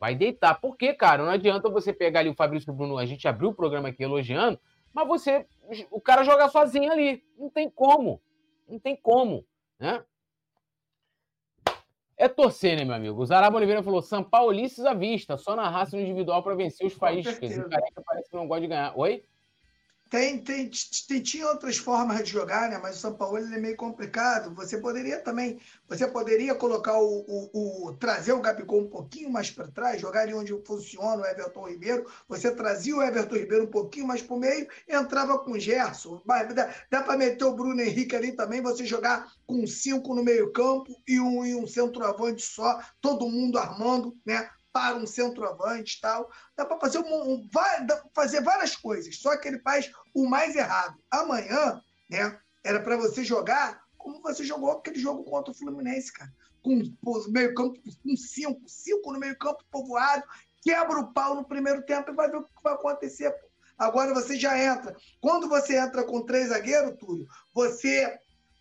Vai deitar. Por quê, cara? Não adianta você pegar ali o Fabrício Bruno, a gente abriu o programa aqui elogiando, mas você, o cara joga sozinho ali. Não tem como. Não tem como, né? É torcer, né, meu amigo? O Zaraba Oliveira falou: São Paulices à vista, só na raça no individual para vencer os faíscas. O Careca parece que não gosta de ganhar. Oi? Tem, tem, tem, tinha outras formas de jogar, né? Mas o São Paulo ele é meio complicado. Você poderia também, você poderia colocar o, o, o trazer o Gabigol um pouquinho mais para trás, jogar ali onde funciona o Everton Ribeiro. Você trazia o Everton Ribeiro um pouquinho mais para o meio, entrava com o Gerson. Dá, dá para meter o Bruno Henrique ali também, você jogar com cinco no meio campo e um, e um centroavante só, todo mundo armando, né? Para um centroavante tal. Dá para fazer, um, um, fazer várias coisas, só que ele faz o mais errado. Amanhã, né, era para você jogar como você jogou aquele jogo contra o Fluminense, cara. Com o meio campo, com cinco, cinco no meio campo povoado, quebra o pau no primeiro tempo e vai ver o que vai acontecer. Agora você já entra. Quando você entra com três zagueiros, Túlio, você,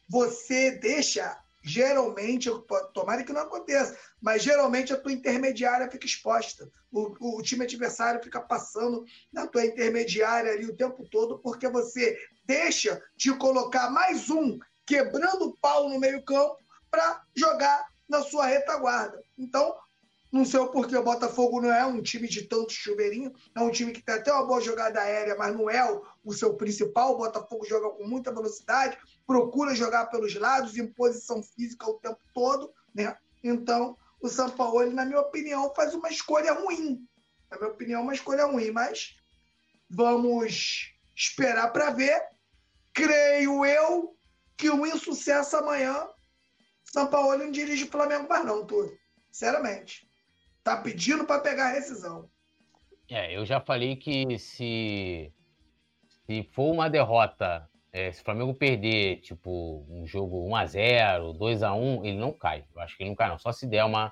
você deixa geralmente, tomara que não aconteça, mas geralmente a tua intermediária fica exposta. O, o, time adversário fica passando na tua intermediária ali o tempo todo, porque você deixa de colocar mais um quebrando o pau no meio-campo para jogar na sua retaguarda. Então, não sei o porquê, o Botafogo não é um time de tanto chuveirinho, é um time que tem até uma boa jogada aérea, mas não é o, o seu principal. O Botafogo joga com muita velocidade, procura jogar pelos lados, em posição física o tempo todo, né? Então, o São Paulo, na minha opinião, faz uma escolha ruim. Na minha opinião, uma escolha ruim, mas vamos esperar para ver. Creio eu que o insucesso amanhã, São Paulo não dirige o Flamengo mais não, tudo. Sinceramente. Tá pedindo para pegar a rescisão. É, eu já falei que se, se for uma derrota, é, se o Flamengo perder, tipo, um jogo 1x0, 2x1, ele não cai. Eu acho que ele não cai, não. Só se der uma.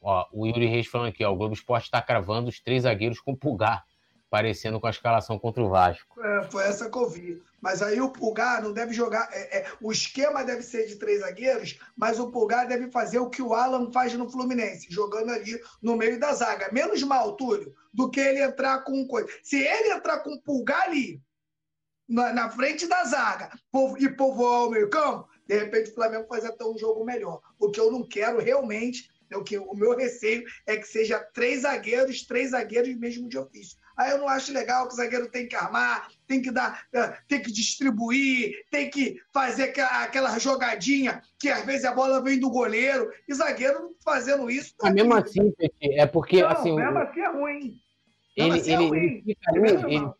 Ó, o Yuri Reis falando aqui, ó, o Globo Esporte está cravando os três zagueiros com pulgar parecendo com a escalação contra o Vasco. É, foi essa que eu vi. Mas aí o Pulgar não deve jogar. É, é, o esquema deve ser de três zagueiros, mas o Pulgar deve fazer o que o Alan faz no Fluminense, jogando ali no meio da zaga. Menos mal, Túlio, do que ele entrar com coisa. Se ele entrar com Pulgar ali, na, na frente da zaga, e povoar o meio-campo, de repente o Flamengo faz até um jogo melhor. O que eu não quero realmente, é o que o meu receio é que seja três zagueiros, três zagueiros mesmo de ofício. Aí eu não acho legal que o zagueiro tem que armar, tem que dar, eh, tem que distribuir, tem que fazer aquela, aquela jogadinha que às vezes a bola vem do goleiro. E zagueiro fazendo isso. Tá mesmo assim, é porque. Não, assim, mesmo assim é ruim. Ele, assim é ele, ruim. Ele, fica, ele, ele,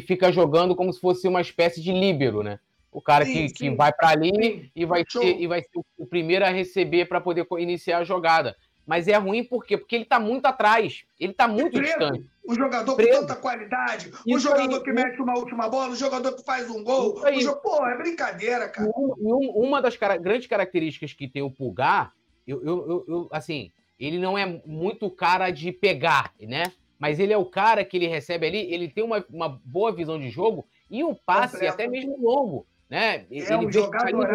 fica, jogando como se fosse uma espécie de líbero, né? O cara sim, que, sim. que vai para ali e vai, ser, e vai ser o primeiro a receber para poder iniciar a jogada mas é ruim por quê? Porque ele está muito atrás, ele está muito preso. distante. O jogador preso. com tanta qualidade, o jogador aí. que mete uma última bola, o jogador que faz um gol. Pô, é brincadeira, cara. Uma, uma das cara... grandes características que tem o Pulgar, eu, eu, eu, eu, assim, ele não é muito cara de pegar, né? Mas ele é o cara que ele recebe ali, ele tem uma, uma boa visão de jogo e um passe Completo. até mesmo longo, né? É ele um jogador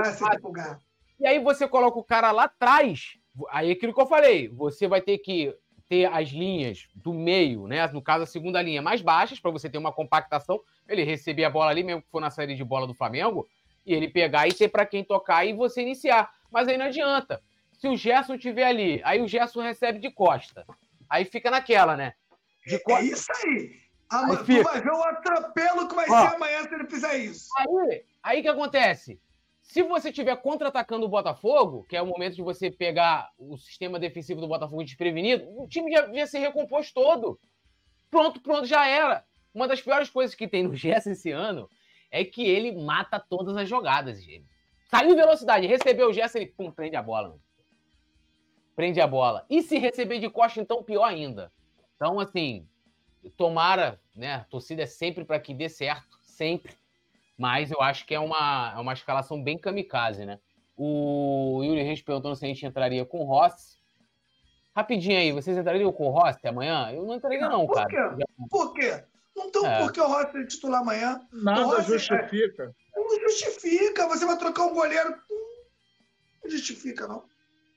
Pulgar. E aí você coloca o cara lá atrás, Aí é aquilo que eu falei, você vai ter que ter as linhas do meio, né? No caso, a segunda linha mais baixas, para você ter uma compactação. Ele receber a bola ali, mesmo que for na série de bola do Flamengo, e ele pegar e ter para quem tocar e você iniciar. Mas aí não adianta. Se o Gerson estiver ali, aí o Gerson recebe de costa. Aí fica naquela, né? De co... É isso aí. Ah, aí tu vai ver o atropelo que vai Ó, ser amanhã se ele fizer isso. Aí, aí que acontece? Se você estiver contra-atacando o Botafogo, que é o momento de você pegar o sistema defensivo do Botafogo desprevenido, o time já ia se recompôs todo. Pronto, pronto, já era. Uma das piores coisas que tem no Gerson esse ano é que ele mata todas as jogadas, gente. Saiu em velocidade, recebeu o Gerson, ele pum, prende a bola. Prende a bola. E se receber de costa, então pior ainda. Então, assim, tomara, né? A torcida é sempre para que dê certo, sempre. Mas eu acho que é uma, é uma escalação bem kamikaze, né? O Yuri Reis perguntando se a gente entraria com o Rossi. Rapidinho aí, vocês entrariam com o Rossi amanhã? Eu não entraria, não, por cara. Quê? Por quê? Não tem é. por que o Rossi é titular amanhã. Nada Rossi, justifica. É, não justifica. Você vai trocar um goleiro. Não justifica, não.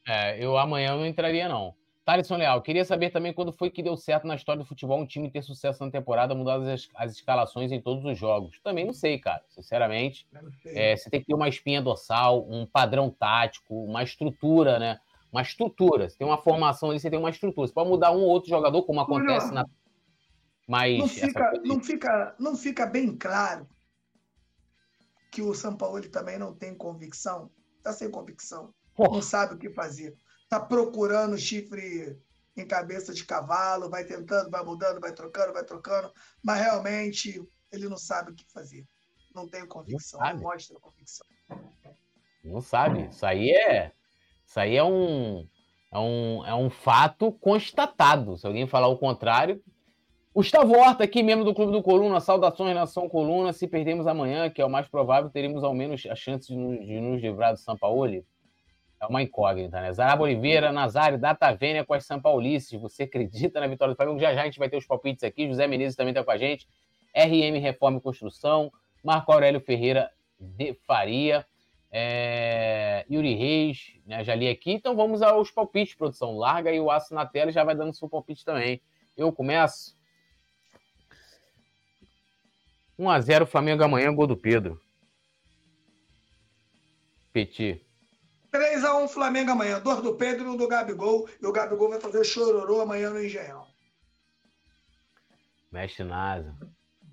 É, eu amanhã não entraria, não. Thaleson Leal, queria saber também quando foi que deu certo na história do futebol um time ter sucesso na temporada, mudar as, as escalações em todos os jogos. Também não sei, cara, sinceramente. Sei. É, você tem que ter uma espinha dorsal, um padrão tático, uma estrutura, né? Uma estrutura. Você tem uma formação ali, você tem uma estrutura. Você pode mudar um ou outro jogador, como acontece na. Mas. Não fica, não, fica, não fica bem claro que o São Paulo também não tem convicção. Está sem convicção. Porra. Não sabe o que fazer está procurando chifre em cabeça de cavalo, vai tentando, vai mudando, vai trocando, vai trocando, mas realmente ele não sabe o que fazer. Não tem convicção, não, não mostra convicção. Não sabe. Isso aí é, isso aí é um, é um, é um fato constatado. Se alguém falar o contrário. Gustavo Horta, aqui, membro do Clube do Coluna. Saudações, Nação Coluna. Se perdemos amanhã, que é o mais provável, teríamos ao menos a chance de nos, de nos livrar do São Paulo. É uma incógnita, né? Zaraba Oliveira, Nazário, Data Vênia com as São Paulices. Você acredita na vitória do Flamengo? Já já a gente vai ter os palpites aqui. José Menezes também está com a gente. RM Reforma e Construção. Marco Aurélio Ferreira de Faria. É... Yuri Reis, né? Já li aqui. Então vamos aos palpites, produção. Larga aí o aço na tela e já vai dando seu palpite também. Eu começo. 1x0 Flamengo amanhã, gol do Pedro. Petit. 3x1 Flamengo amanhã. Dois do Pedro e um do Gabigol. E o Gabigol vai fazer chororô amanhã no Engenhão. Mexe nada.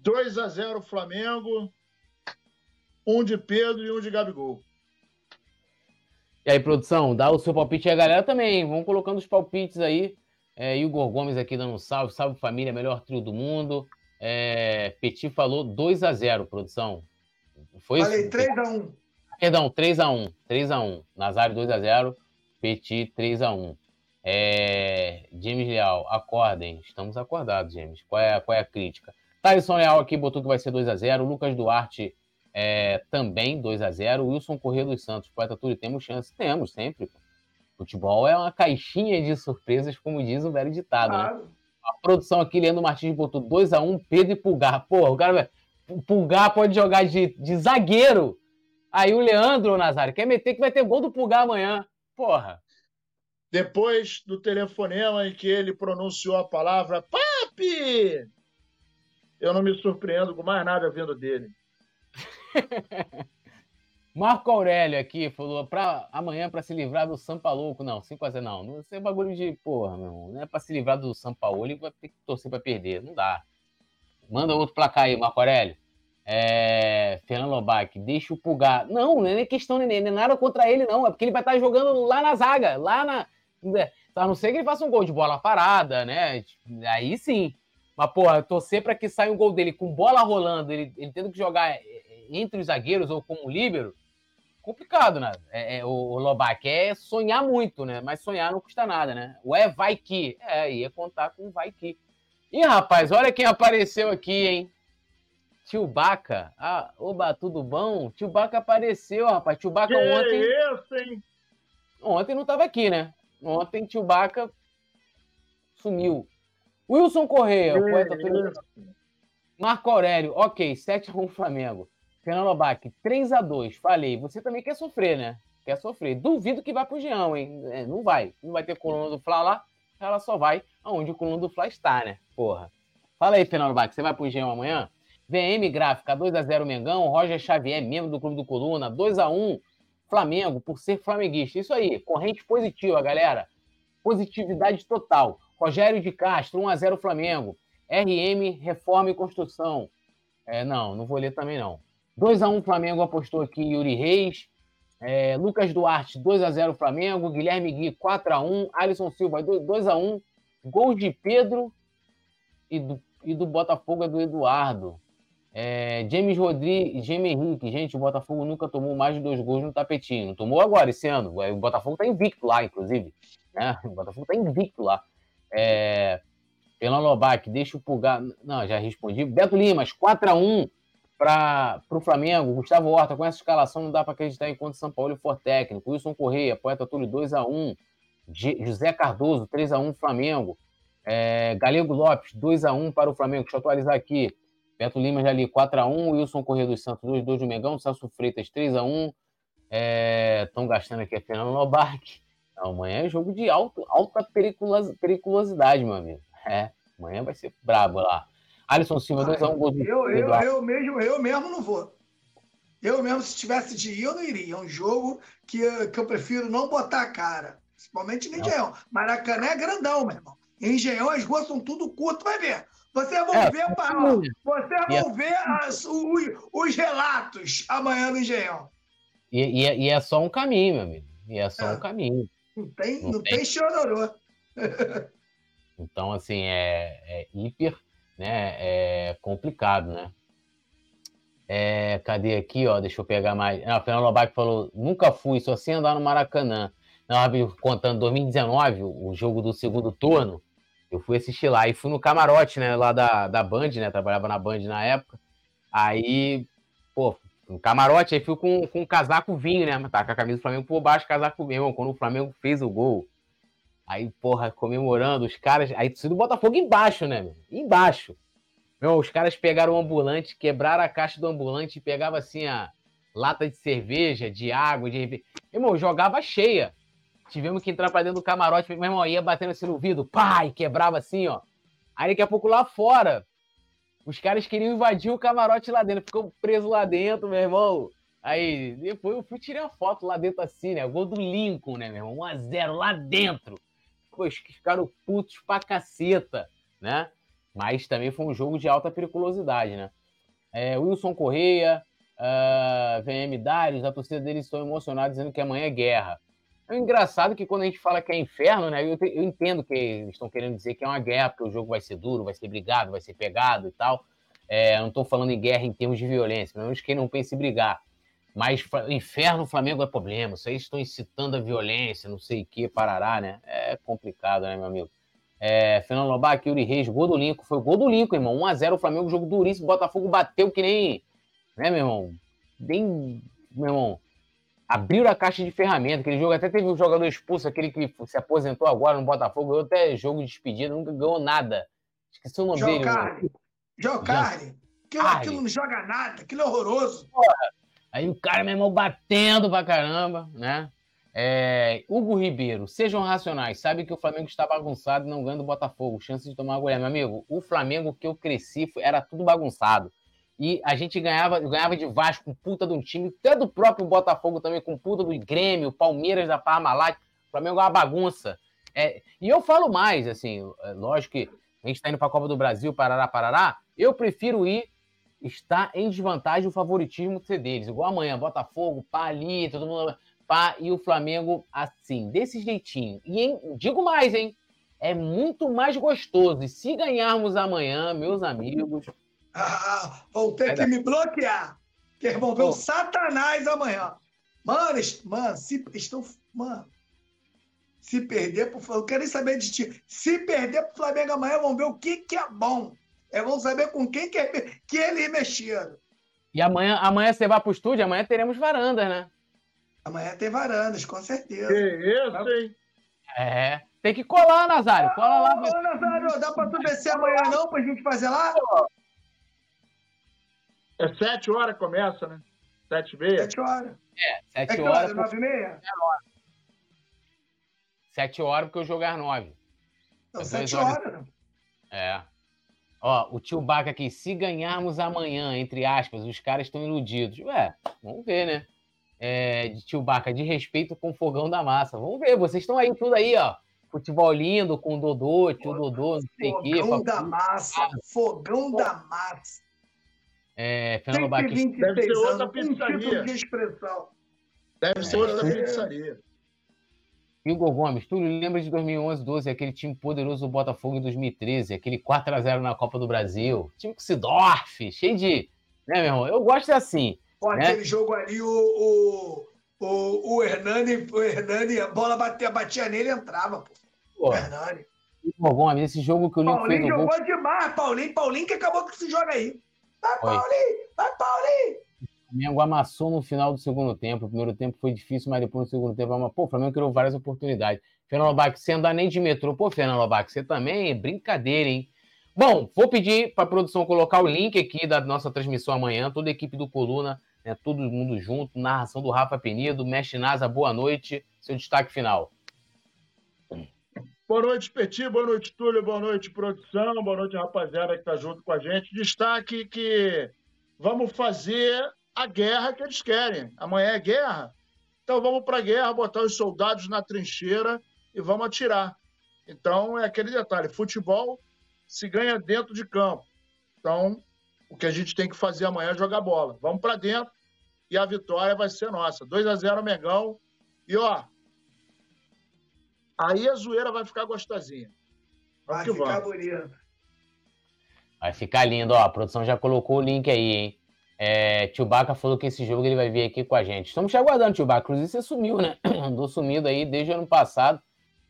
2x0 Flamengo. Um de Pedro e um de Gabigol. E aí, produção, dá o seu palpite aí, galera também. Vamos colocando os palpites aí. É, Igor Gomes aqui dando um salve. Salve família, melhor trio do mundo. É, Petit falou 2x0, produção. Foi Falei 3x1. Perdão, 3 a 1 3 a 1 Nazário 2 a 0 Petit 3 a 1 é, James Leal, acordem. Estamos acordados, James. Qual é, qual é a crítica? Thaleson Leal aqui botou que vai ser 2 a 0 Lucas Duarte é, também 2 a 0 Wilson Corrêa dos Santos, poeta Túlio, temos chance? Temos, sempre. Futebol é uma caixinha de surpresas, como diz o velho ditado, né? Claro. A produção aqui, Leandro Martins botou 2x1, Pedro e Pulgar. Porra, o cara vai. Pulgar pode jogar de, de zagueiro. Aí o Leandro, Nazário, quer meter que vai ter gol do Pulgar amanhã. Porra. Depois do telefonema em que ele pronunciou a palavra PAPI, eu não me surpreendo com mais nada vindo dele. Marco Aurélio aqui falou pra amanhã para se livrar do Sampalouco. Não, 5x0 não. Não é bagulho de porra, meu irmão. Não é para se livrar do Sampaoli, vai ter que torcer para perder. Não dá. Manda outro placar aí, Marco Aurélio. É... Fernando Lobac, deixa o Pulgar. Não, não é questão, nem, nem nada contra ele, não. É porque ele vai estar jogando lá na zaga, lá na. A não ser que ele faça um gol de bola parada, né? Aí sim. Mas, porra, torcer para que saia um gol dele com bola rolando, ele, ele tendo que jogar entre os zagueiros ou como líbero, complicado, né? É, é, o, Lobac é sonhar muito, né? Mas sonhar não custa nada, né? O é vai que. É, ia contar com vai que. Ih, rapaz, olha quem apareceu aqui, hein? Tio Baca. Ah, oba, tudo bom? Tio Baca apareceu, rapaz. Tio Baca Que ontem. isso, hein? Ontem não tava aqui, né? Ontem Tio Baca sumiu. Wilson Correia, o poeta isso. Marco Aurélio, ok, 7x1 Flamengo. Fernando Lobac, 3x2. Falei, você também quer sofrer, né? Quer sofrer. Duvido que vá pro Geão, hein? É, não vai. Não vai ter coluna do Fla lá. Ela só vai aonde o coluna do Fla está, né? Porra. Fala aí, Fernando Lobac, você vai pro Geão amanhã? VM Gráfica, 2x0 Mengão. Roger Xavier, membro do Clube do Coluna, 2x1 Flamengo, por ser flamenguista. Isso aí, corrente positiva, galera. Positividade total. Rogério de Castro, 1x0 Flamengo. RM, Reforma e Construção. É, não, não vou ler também não. 2x1 Flamengo apostou aqui Yuri Reis. É, Lucas Duarte, 2x0 Flamengo. Guilherme Gui, 4x1. Alisson Silva, 2x1. Gol de Pedro e do, e do Botafogo é do Eduardo. É, James Rodrigues, James Henrique, gente, o Botafogo nunca tomou mais de dois gols no tapetinho. Tomou agora esse ano. O Botafogo tá invicto lá, inclusive. Né? O Botafogo tá invicto lá. É, Fernando Lobac, deixa o pulgar. Não, já respondi. Beto Limas, 4x1 para o Flamengo. Gustavo Horta, com essa escalação não dá para acreditar enquanto São Paulo for técnico. Wilson Correia, Poeta Túlio 2x1. José Cardoso, 3x1 Flamengo. É, Galego Lopes, 2x1 para o Flamengo. Deixa eu atualizar aqui. Beto Lima já ali 4x1. Wilson Correia dos Santos, 2x2 do Mengão. Celso Freitas, 3x1. Estão é, gastando aqui a Fernando Lobac. Amanhã é jogo de alto, alta periculos, periculosidade, meu amigo. É, amanhã vai ser brabo lá. Alisson Silva, 2x1, gol do eu, eu, eu, mesmo, eu mesmo não vou. Eu mesmo, se tivesse de ir, eu não iria. É um jogo que, que eu prefiro não botar a cara. Principalmente no Engenhão. Maracanã é grandão, meu irmão. Em Engenhão as ruas são tudo curto, vai ver. Vocês vão É, ver, para, vocês vão ver as- os, os relatos amanhã no Engenhão. E, e é- e é só um caminho, meu amigo. E é só É. um caminho. Não tem, Não não tem. tem chororô. Então, assim, é, é hiper né, é complicado, né? É, cadê aqui, ó? Deixa eu pegar mais. Ah, o Fernando Lobac falou: nunca fui, só sei andar no Maracanã. Não, contando 2019, o o jogo do segundo turno, eu fui assistir lá e fui no camarote, né, lá da, da Band, né? Trabalhava na Band na época. Aí, pô, no camarote, aí fui com, com um casaco vinho, né? Tá com a camisa do Flamengo por baixo, casaco. Irmão, Quando o Flamengo fez o gol, Aí, porra, comemorando, os caras. Aí torcida do Botafogo embaixo, né, meu? Embaixo. Meu, os caras pegaram o ambulante, quebraram a caixa do ambulante e pegava assim a, lata de cerveja, de água, de. Irmão, jogava cheia. Tivemos que entrar pra dentro do camarote, meu irmão, ia batendo assim no vidro, pá, e quebrava assim, ó. Aí daqui a pouco lá fora, os caras queriam invadir o camarote lá dentro, ficou preso lá dentro, meu irmão. Aí, depois eu fui tirar foto lá dentro assim, né? Gol do Lincoln, né, meu irmão? 1x0 lá dentro. Pois que ficaram putos pra caceta, né? Mas também foi um jogo de alta periculosidade, né? É, Wilson Correia, uh, VM Darius, a torcida deles estão emocionados dizendo que amanhã é guerra. É engraçado que quando a gente fala que é inferno, né? Eu, eu entendo que eles estão querendo dizer que é uma guerra, porque o jogo vai ser duro, vai ser brigado, vai ser pegado e tal. É, não estou falando em guerra em termos de violência, pelo menos quem não pense em brigar. Mas inferno, Flamengo é problema. Isso aí estão incitando a violência, não sei o que, parará, né? É complicado, né, meu amigo? É, Fernando Lobac, Yuri Reis, gol do Lincoln. Foi o gol do Lincoln, irmão. 1x0 o Flamengo, jogo duríssimo. Botafogo bateu que nem. Né, meu irmão? Bem. Meu irmão. Abriram a caixa de ferramenta. Aquele jogo até teve um jogador expulso, aquele que se aposentou agora no Botafogo. Ganhou até jogo de despedida, nunca ganhou nada. Esqueci o nome dele. Carne. João Carne. Aquilo, aquilo não joga nada, aquilo é horroroso. Aí o cara, meu irmão, batendo pra caramba, né? É, Hugo Ribeiro, sejam racionais. Sabe que o Flamengo está bagunçado e não ganha do Botafogo. Chance de tomar goleada. Meu amigo, o Flamengo que eu cresci era tudo bagunçado. E a gente ganhava, ganhava de Vasco com puta de um time, até do próprio Botafogo também, com puta do Grêmio, Palmeiras da Parmalat. O Flamengo é uma bagunça. É, e eu falo mais, assim, é, lógico que a gente está indo para a Copa do Brasil, parará, parará. Eu prefiro ir está em desvantagem o favoritismo ser deles. Igual amanhã, Botafogo, pá ali, todo mundo pá, e o Flamengo assim, desse jeitinho. E hein, digo mais, hein? É muito mais gostoso. E se ganharmos amanhã, meus amigos, Ah, vão ter Vai que me bloquear. Que eles vão ver Pô. o Satanás amanhã. Mano, est- mano, se estão. Mano. Se perder pro Flamengo, eu quero nem saber de ti. Se perder pro Flamengo amanhã, vão ver o que, que é bom. É, vão saber com quem que, é, que eles mexeram. e amanhã, amanhã você vai pro estúdio, amanhã teremos varandas, né? Amanhã tem varandas, com certeza. Que isso, hein? É. Tem que colar, Nazário. Cola lá. Ô, Nazário, dá pra tu descer amanhã não, pra gente fazer lá? É sete horas que começa, né? Sete e meia. Sete horas. É Sete que horas. horas? Nove e meia? Sete horas, porque eu jogar nove. Então, É sete horas. horas. né? É. Ó, o tio Baca aqui, se ganharmos amanhã, entre aspas, os caras estão iludidos. Ué, vamos ver, né? É, de tio Baca, de respeito com o fogão da massa. Vamos ver, vocês estão aí, tudo aí, ó. Futebol lindo, com o Dodô, tio Dodô, não sei o quê. Fogão da massa. Fogão da massa. É, Fernando Baca, 126 Deve ser outra anos, um pizzaria. título de expressão. Deve ser outra É. pizzaria. Igor Gomes, tu lembra de 2011, 12, aquele time poderoso do Botafogo em 2013, aquele 4x0 na Copa do Brasil, time com Sidorf, cheio de... Né, meu irmão? Eu gosto assim. Pô, Né? aquele jogo ali, o, o, o, o Hernani, o Hernani, a bola batia, batia nele e entrava, pô. Pô, O Hernani. Igor Gomes, esse jogo que o Lincoln fez Paulinho no gol... jogou demais, Paulinho. Paulinho que acabou com esse jogo aí. Vai. Paulinho! Vai, Paulinho! O Flamengo amassou no final do segundo tempo. O primeiro tempo foi difícil, mas depois no segundo tempo, ama- pô, o Flamengo criou várias oportunidades. Fernando Lobac, você andar nem de metrô. Pô, Fernando Lobac, você também é brincadeira, hein? Bom, vou pedir para a produção colocar o link aqui da nossa transmissão amanhã, toda a equipe do Coluna, né, todo mundo junto, narração do Rafa Penido, Mestre Nasa, boa noite, seu destaque final. Boa noite, Petit. Boa noite, Túlio. Boa noite, produção. Boa noite, rapaziada que está junto com a gente. Destaque que vamos fazer a guerra que eles querem. Amanhã é guerra. Então vamos para a guerra, botar os soldados na trincheira e vamos atirar. Então é aquele detalhe: futebol se ganha dentro de campo. Então o que a gente tem que fazer amanhã é jogar bola. Vamos para dentro e a vitória vai ser nossa. 2 a 0 Mengão. E ó, aí a zoeira vai ficar gostosinha. Vai ficar vamos. bonito. Vai ficar lindo, ó. A produção já colocou o link aí, hein? É, tio Baca falou que esse jogo ele vai vir aqui com a gente. Estamos te aguardando, tio Baca. Inclusive, você sumiu, né? Andou sumido aí desde o ano passado.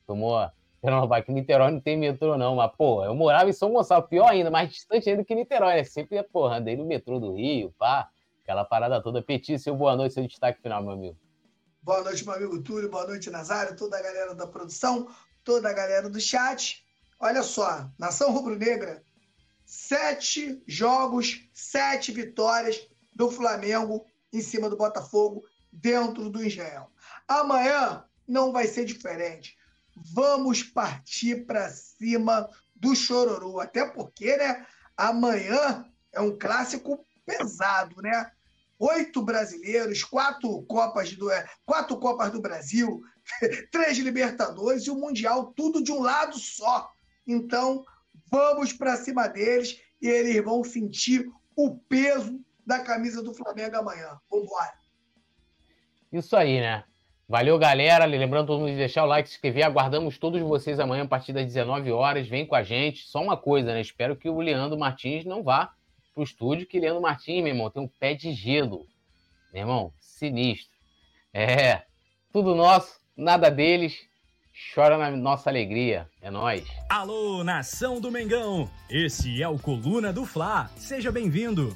Tomou. Fernando Baca, Niterói não tem metrô, não. Mas, pô, eu morava em São Gonçalo, pior ainda, mais distante ainda que Niterói, né? Sempre, porra, andei no metrô do Rio, pá. Aquela parada toda. Petit, seu boa noite, seu destaque final, meu amigo. Boa noite, meu amigo Túlio. Boa noite, Nazário. Toda a galera da produção, toda a galera do chat. Olha só, Nação Rubro-Negra, sete jogos, sete vitórias do Flamengo em cima do Botafogo dentro do Engenhão. Amanhã não vai ser diferente. Vamos partir para cima do Chororô, até porque, né, amanhã é um clássico pesado, né? Oito brasileiros, quatro Copas do, é, quatro Copas do Brasil, três Libertadores e o Mundial, tudo de um lado só. Então, vamos para cima deles e eles vão sentir o peso da camisa do Flamengo amanhã. Vamos embora. Isso aí, né? Valeu, galera. Lembrando todo mundo de deixar o like, se inscrever. Aguardamos todos vocês amanhã a partir das 19 horas. Vem com a gente. Só uma coisa, né? Espero que o Leandro Martins não vá pro estúdio, que Leandro Martins, meu irmão, tem um pé de gelo. Meu irmão, sinistro. É, tudo nosso, nada deles. Chora na nossa alegria. É nós. Alô, nação do Mengão. Esse é o Coluna do Fla. Seja bem-vindo.